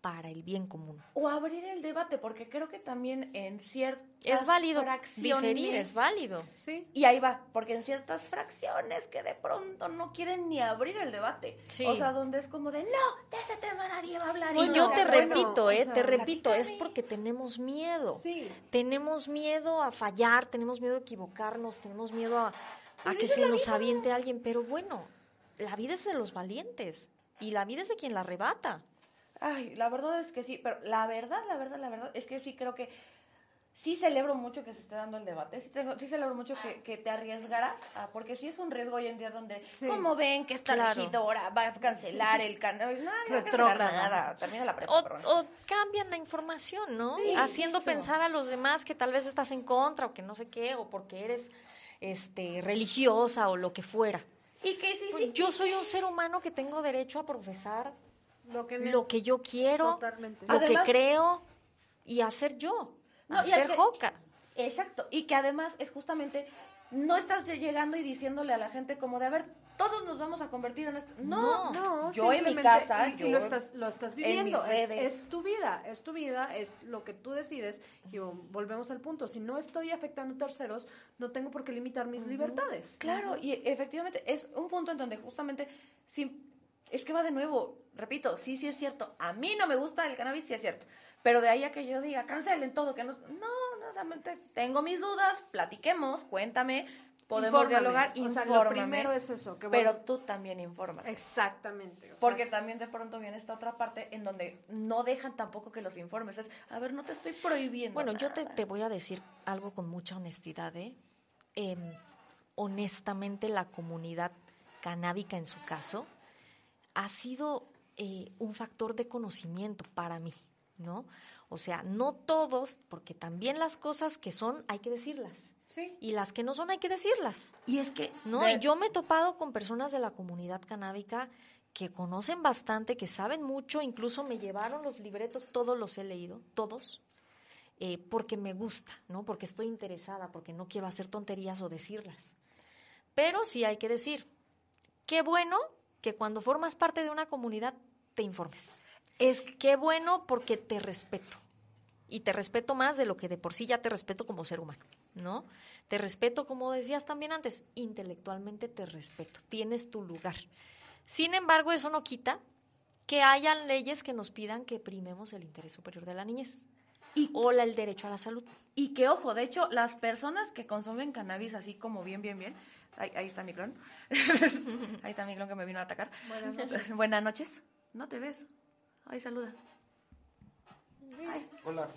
para el bien común. O abrir el debate, porque creo que también en ciertas Es válido fracciones, diferir, es válido. Sí. Y ahí va, porque en ciertas fracciones que de pronto no quieren ni abrir el debate. Sí. O sea, donde es como de, no, de ese tema nadie va a hablar. Y no, yo te bueno, repito, o eh, sea, te repito, es porque tenemos miedo. Sí. Tenemos miedo a fallar, tenemos miedo a equivocarnos, tenemos miedo a, que se nos vida. aviente alguien, pero bueno, la vida es de los valientes y la vida es de quien la arrebata. Ay, la verdad es que sí, pero la verdad, la verdad, la verdad es que sí creo que sí celebro mucho que se esté dando el debate, sí, tengo, sí celebro mucho que, que te arriesgaras, a- porque sí es un riesgo hoy en día donde, Sí. como ven que esta Claro. regidora va a cancelar el canal, no, no va a nada, termina la prepa, O, cambian la información, ¿no? Sí, Haciendo eso. pensar a los demás que tal vez estás en contra o que no sé qué, o porque eres este, religiosa o lo que fuera. Y que sí, Pues sí, yo soy un ser humano que tengo derecho a profesar Lo que, lo que yo quiero, Totalmente. lo Además- que creo y hacer yo, No, a y ser que- joca. Exacto, y que además es justamente, no estás llegando y diciéndole a la gente como de, a ver, todos nos vamos a convertir en esto. No, No, yo en mi casa, y- y yo lo estás, lo estás viviendo. Es, tu vida, es tu vida, es lo que tú decides. Y volvemos al punto. Si no estoy afectando terceros, no tengo por qué limitar mis libertades. Claro, y efectivamente es un punto en donde justamente, sí, es que va de nuevo, repito, sí, sí es cierto, a mí no me gusta el cannabis, sí es cierto, pero de ahí a que yo diga, cancelen todo, que no, no, no, solamente tengo mis dudas, platiquemos, cuéntame, podemos Infórmame. dialogar, O sea, lo primero es eso. Que pero tú también infórmate. Exactamente. o sea, Porque también de pronto viene esta otra parte en donde no dejan tampoco que los informes. Es, a ver, no te estoy prohibiendo. Bueno, yo te, te voy a decir algo con mucha honestidad, ¿eh? Em, honestamente, la comunidad canábica en su caso ha sido eh, un factor de conocimiento para mí, ¿no? O sea, no todos, porque también las cosas que son hay que decirlas. Sí. Y las que no son hay que decirlas. Y es que. ¿no? de- Y yo me he topado con personas de la comunidad canábica que conocen bastante, que saben mucho, incluso me llevaron los libretos, todos los he leído, todos, eh, porque me gusta, ¿no? Porque estoy interesada, porque no quiero hacer tonterías o decirlas. Pero sí hay que decir, qué bueno que cuando formas parte de una comunidad te informes. Es Qué bueno porque te respeto. Y te respeto más de lo que de por sí ya te respeto como ser humano, ¿no? Te respeto, como decías también antes, intelectualmente te respeto. Tienes tu lugar. Sin embargo, eso no quita que hayan leyes que nos pidan que primemos el interés superior de la niñez Y- o la- el derecho a la salud. Y que, ojo, de hecho, las personas que consumen cannabis así como bien, bien, bien, ahí, ahí está mi clon, ahí está mi clon que me vino a atacar. Buenas noches. Buenas noches. No te ves. Ay, saluda. Hola.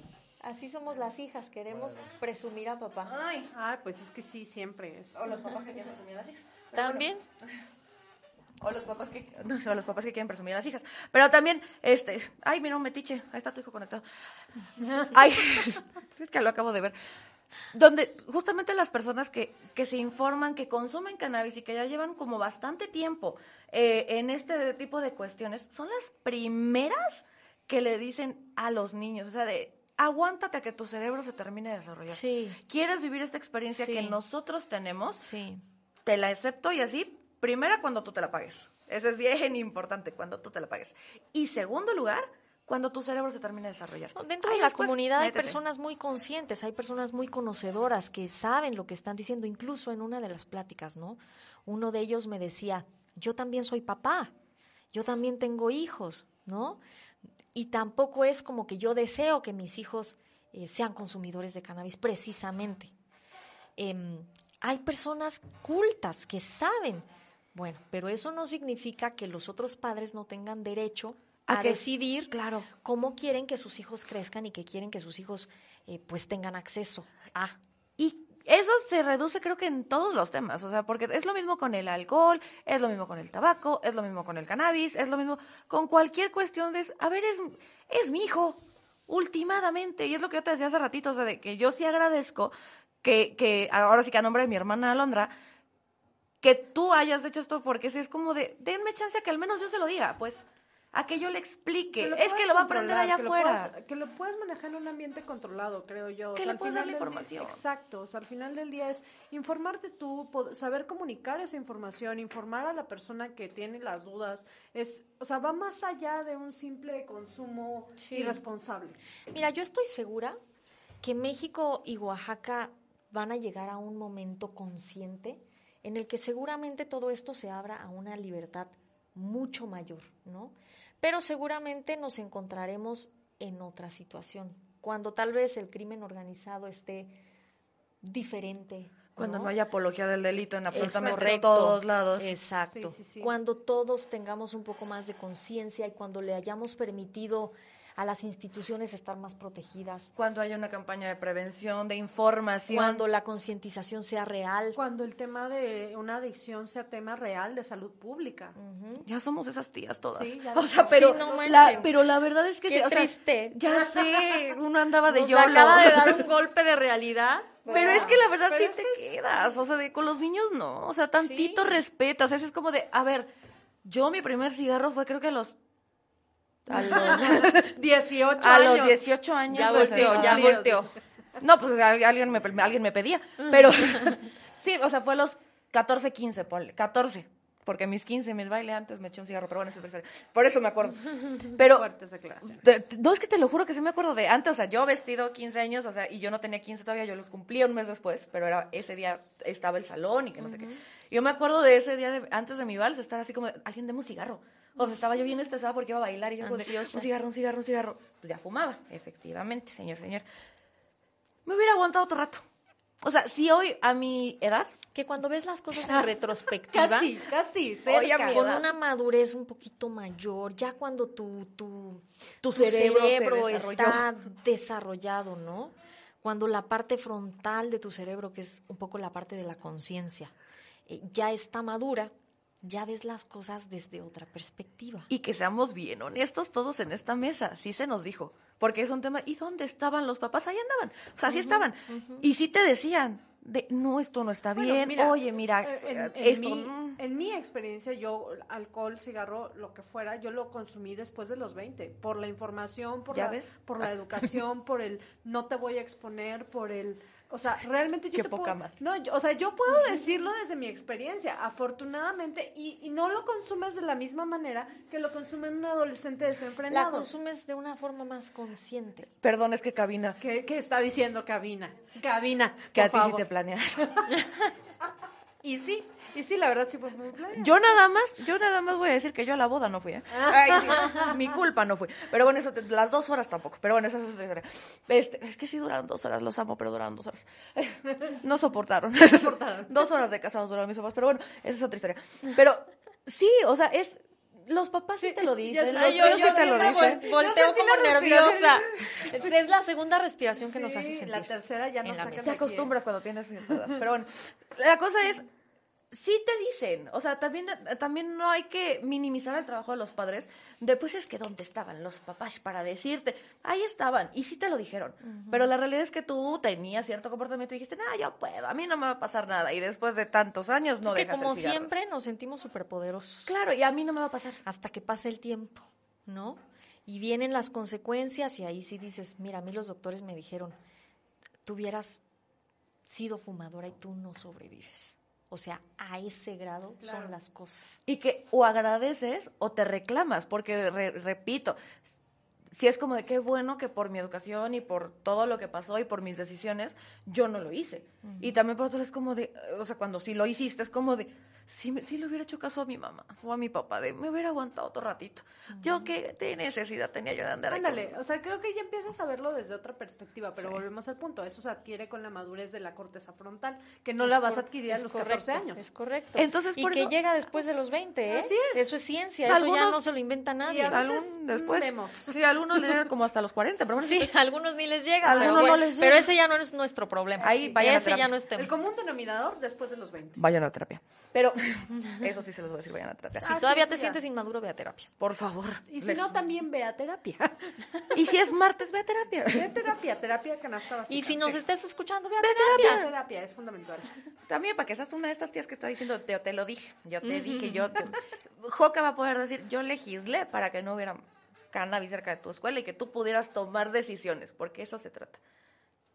Así somos las hijas, queremos presumir a papá. Ay. Ah, pues es que sí, siempre es. O los papás que quieren presumir a las hijas. Pero También, bueno, o los papás que no, o los papás que quieren presumir a las hijas. Pero también, este, ay, mira un metiche, ahí está tu hijo conectado. Ay, es que lo acabo de ver. Donde justamente las personas que, que se informan, que consumen cannabis y que ya llevan como bastante tiempo eh, en este tipo de cuestiones, son las primeras que le dicen a los niños, o sea, de aguántate a que tu cerebro se termine de desarrollar. Sí. ¿Quieres vivir esta experiencia Sí. que nosotros tenemos? sí. te la acepto y así, primera cuando tú te la pagues. Eso es bien importante, cuando tú te la pagues. Y segundo lugar, cuando tu cerebro se termine de desarrollar. Dentro Ahí de la después, comunidad hay personas muy conscientes, hay personas muy conocedoras que saben lo que están diciendo, incluso en una de las pláticas, ¿no? Uno de ellos me decía, yo también soy papá, yo también tengo hijos, ¿no? Y tampoco es como que yo deseo que mis hijos eh, sean consumidores de cannabis, precisamente. Em, hay personas cultas que saben, bueno, pero eso no significa que los otros padres no tengan derecho A decidir claro. cómo quieren que sus hijos crezcan y que quieren que sus hijos eh, pues tengan acceso a. Y eso se reduce creo que en todos los temas, o sea, porque es lo mismo con el alcohol, es lo mismo con el tabaco, es lo mismo con el cannabis, es lo mismo con cualquier cuestión de, a ver, es, es mi hijo, últimamente, y es lo que yo te decía hace ratito, o sea, de que yo sí agradezco que, que ahora sí que a nombre de mi hermana Alondra, que tú hayas hecho esto, porque si es como de, denme chance a que al menos yo se lo diga, pues, a que yo le explique, es que lo va a aprender allá que lo afuera. puedas- que lo puedes manejar en un ambiente controlado, creo yo. O Que sea, le al puedas dar la del día- información. exacto. O sea, al final del día es informarte tú, saber comunicar esa información, informar a la persona que tiene las dudas. Es, o sea, va más allá de un simple consumo Sí. irresponsable. Mira, yo estoy segura que México y Oaxaca van a llegar a un momento consciente en el que seguramente todo esto se abra a una libertad mucho mayor, ¿no? Pero seguramente nos encontraremos en otra situación, cuando tal vez el crimen organizado esté diferente. Cuando ¿no? no haya apología del delito en absolutamente todos lados. Exacto. Sí, sí, sí. Cuando todos tengamos un poco más de conciencia y cuando le hayamos permitido a las instituciones estar más protegidas, Cuando haya una campaña de prevención, de información. cuando la concientización sea real. Cuando el tema de una adicción sea tema real de salud pública. Ya somos esas tías todas. Sí, ya o sea, pero, Sí, no la, manchen. pero la verdad es que Qué sí, o sea, triste. ya sé, uno andaba de YOLO. acaba de dar un golpe de realidad. Pero es que la verdad Pero sí es te quedas, o sea, de, con los niños no, o sea, tantito Sí. respetas, es como de, a ver, yo mi primer cigarro fue creo que a los a los, 18 a años. los 18 años. Ya pues, volteó, ya sí. volteó. No, pues al- alguien me, alguien me pedía, pero sí, o sea, fue a los 14, 15, ponle, 14, porque mis 15, mis baile antes me eché un cigarro, pero bueno, eso es otra historia. Por eso me acuerdo. Pero Fuertes declaraciones. de- no, es que te lo juro que sí me acuerdo de antes, o sea, yo vestido 15 años, o sea, y yo no tenía 15 todavía, yo los cumplía un mes después, pero era ese día estaba el salón y que no sé qué. Yo me acuerdo de ese día de- antes de mi vals, estar así como, alguien deme un cigarro. O sea, estaba yo bien estresada porque iba a bailar y yo de, Ansiosa. un cigarro, un cigarro, un cigarro. Pues ya fumaba, efectivamente, señor, señor. Me hubiera aguantado otro rato. O sea, si hoy a mi edad, Que cuando ves las cosas en retrospectiva, Casi, casi, cerca. con una madurez un poquito mayor, ya cuando tu, tu, Tu cerebro está desarrollado, ¿no? Cuando la parte frontal de tu cerebro, que es un poco la parte de la conciencia, eh, ya está madura, ya ves las cosas desde otra perspectiva. y que seamos bien honestos todos en esta mesa, sí se nos dijo, porque es un tema, ¿y dónde estaban los papás? Ahí andaban, o sea, sí estaban, y sí te decían, de, no, esto no está Bueno, bien, mira, oye, mira, eh, en, en esto, mi, mm". en mi experiencia, yo, alcohol, cigarro, lo que fuera, yo lo consumí después de los 20, por la información, por, ¿Ya la, ves? por la educación, por el no te voy a exponer, por el... O sea, realmente yo Qué te poca puedo, madre. no, yo- o sea, yo puedo decirlo desde mi experiencia, afortunadamente, y, y no lo consumes de la misma manera que lo consume un adolescente La desenfrenado. consumes de una forma más consciente. perdón, es que cabina, ¿Qué, qué está diciendo Cabina? Cabina, que por a ti sí favor. te planearon. Y sí, y sí, la verdad sí fue muy planeado. Yo nada más, yo nada más voy a decir que yo a la boda no fui, ¿eh? Ay, sí, mi culpa no fui. Pero bueno, eso, te- las dos horas tampoco. Pero bueno, esa es otra historia. Este, es que sí duraron dos horas, los amo, pero duraron dos horas. No soportaron. No soportaron. dos horas de casados duraron mis papás, pero bueno, esa es otra historia. Pero sí, o sea, es... Los papás sí te lo dicen, sé, los Ay, tíos sí te lo dicen. vol- volteo como nerviosa. Es, es la segunda respiración que nos Sí, hace sentir. la tercera ya nos la saca mesa. Te acostumbras cuando tienes. Pero bueno, la cosa es, sí te dicen, o sea, también, también no hay que minimizar el trabajo de los padres. Después es que dónde estaban los papás para decirte, ahí estaban, y sí te lo dijeron. Pero la realidad es que tú tenías cierto comportamiento y dijiste, no, yo puedo, a mí no me va a pasar nada. Y después de tantos años no es que dejas como siempre nos sentimos superpoderosos Claro, y a mí no me va a pasar. hasta que pase el tiempo, ¿no? Y vienen las consecuencias y ahí sí dices, mira, a mí los doctores me dijeron, tú hubieras sido fumadora y tú no sobrevives. O sea, a ese grado son las cosas. Y que o agradeces o te reclamas, porque re- repito, si es como de qué bueno que por mi educación y por todo lo que pasó y por mis decisiones, yo no lo hice. Y también por otro es como de, o sea, cuando sí lo hiciste, es como de, si, me- si le hubiera hecho caso a mi mamá o a mi papá, de me hubiera aguantado otro ratito. Yo qué de necesidad tenía yo de andar Ándale, o sea, creo que ya empiezas a verlo desde otra perspectiva, pero volvemos al punto, eso se adquiere con la madurez de la corteza frontal, que no la vas a adquirir a los correcto, 14 años. Es correcto. Entonces, y por que eso- llega después de los 20, ¿eh? Así es. Eso es ciencia, eso ya no se lo inventa nadie. Y a veces, Algún- después, vemos. sí, algunos le llegan como hasta los 40, pero bueno, Sí, a algunos ni les llega, Algunos pero, no les pero llega. ese ya no es nuestro problema. Ahí vayan a ese ya terapia. no es tema. El común denominador después de los 20. vayan a terapia. Pero eso sí se los voy a decir, vayan a terapia. Si Ah, sí, todavía te ya. sientes inmaduro, ve a terapia. Por favor. Y si Les- no, también ve a terapia. Y si es martes, ve a terapia. Ve a terapia, terapia canasta básica. Y si nos estás escuchando, ve a Ve terapia. Ve a terapia, es fundamental. También para que seas una de estas tías que está diciendo, te, te lo dije, yo te dije, yo te... Joca va a poder decir, yo legislé para que no hubiera cannabis cerca de tu escuela y que tú pudieras tomar decisiones, porque eso se trata.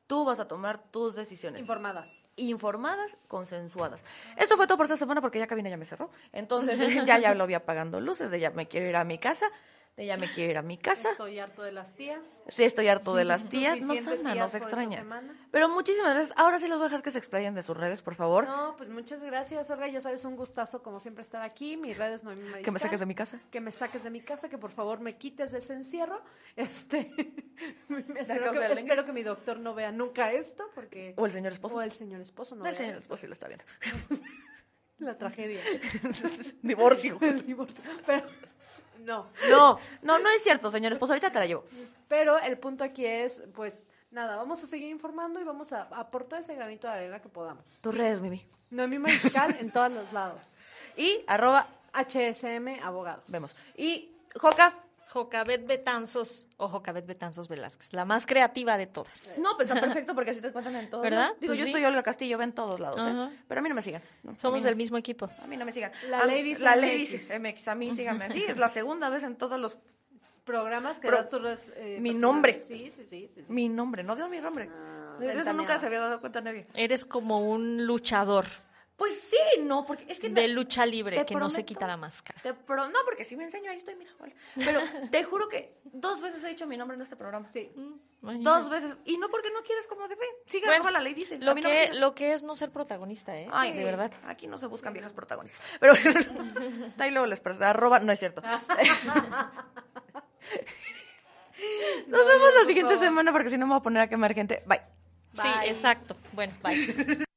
Tú vas a tomar tus decisiones. Informadas. informadas, consensuadas. Esto fue todo por esta semana porque ya cabina ya me cerró. Entonces ya ya lo vi apagando luces, de ya me quiero ir a mi casa, de ya me quiero ir a mi casa. Estoy harto de las tías. Sí, estoy harto de las tías, ama, tías nos extraña. Pero muchísimas gracias. Ahora sí los voy a dejar que se explayen de sus redes, por favor. No, pues muchas gracias, Olga. Ya sabes, un gustazo como siempre estar aquí. Mis redes no me Que me saques de mi casa. Que me saques de mi casa, que por favor me quites de ese encierro. Este, espero, que, del espero que mi doctor no vea nunca esto, porque... O el señor esposo. O el señor esposo no el señor esto. esposo sí lo está viendo. La tragedia. Divorcio. El divorcio. Pero, no, no. No, no es cierto, señor esposo. Ahorita te la llevo. Pero el punto aquí es, pues, nada, vamos a seguir informando y vamos a aportar ese granito de arena que podamos. Tus redes, Mimi. Noemí Mariscal en todos los lados. Y arroba, HSM Abogados. vemos. Y Joca. Jocabet Betanzos o Jocabet Betanzos Velázquez, la más creativa de todas. No, pues está perfecto porque así te cuentan en todos ¿Verdad? lados. Digo, Pues yo sí. estoy Olga Castillo, ven todos lados, ¿eh? Pero a mí no me sigan. No, Somos no. del mismo equipo. A mí no me sigan. La A- Ladies La MX. Ladies MX. A mí síganme así. Es la segunda vez en todos los... Programas que Pro- das eh, Mi nombre. Sí, sí, sí. sí, sí. Mi nombre, no digo mi nombre. Ah, de eso nunca se había dado cuenta nadie. Eres como un luchador Pues sí, no, porque es que... de lucha libre que no se quita la máscara. Te pro- no, porque si me enseño ahí estoy, mira, vale. Pero te juro que dos veces he dicho mi nombre en este programa. Sí. Dos veces. Y no porque no quieres como de fe. Sigue Bueno, la ley, dice. Lo no que, sigan. lo que es no ser protagonista, ¿eh? Ay, de verdad. Aquí no se buscan viejas protagonistas. Pero ahí luego les presento. Arroba, no es cierto. Nos vemos la siguiente semana porque si no me voy a poner a quemar gente. Bye. Sí, exacto. Bueno, bye.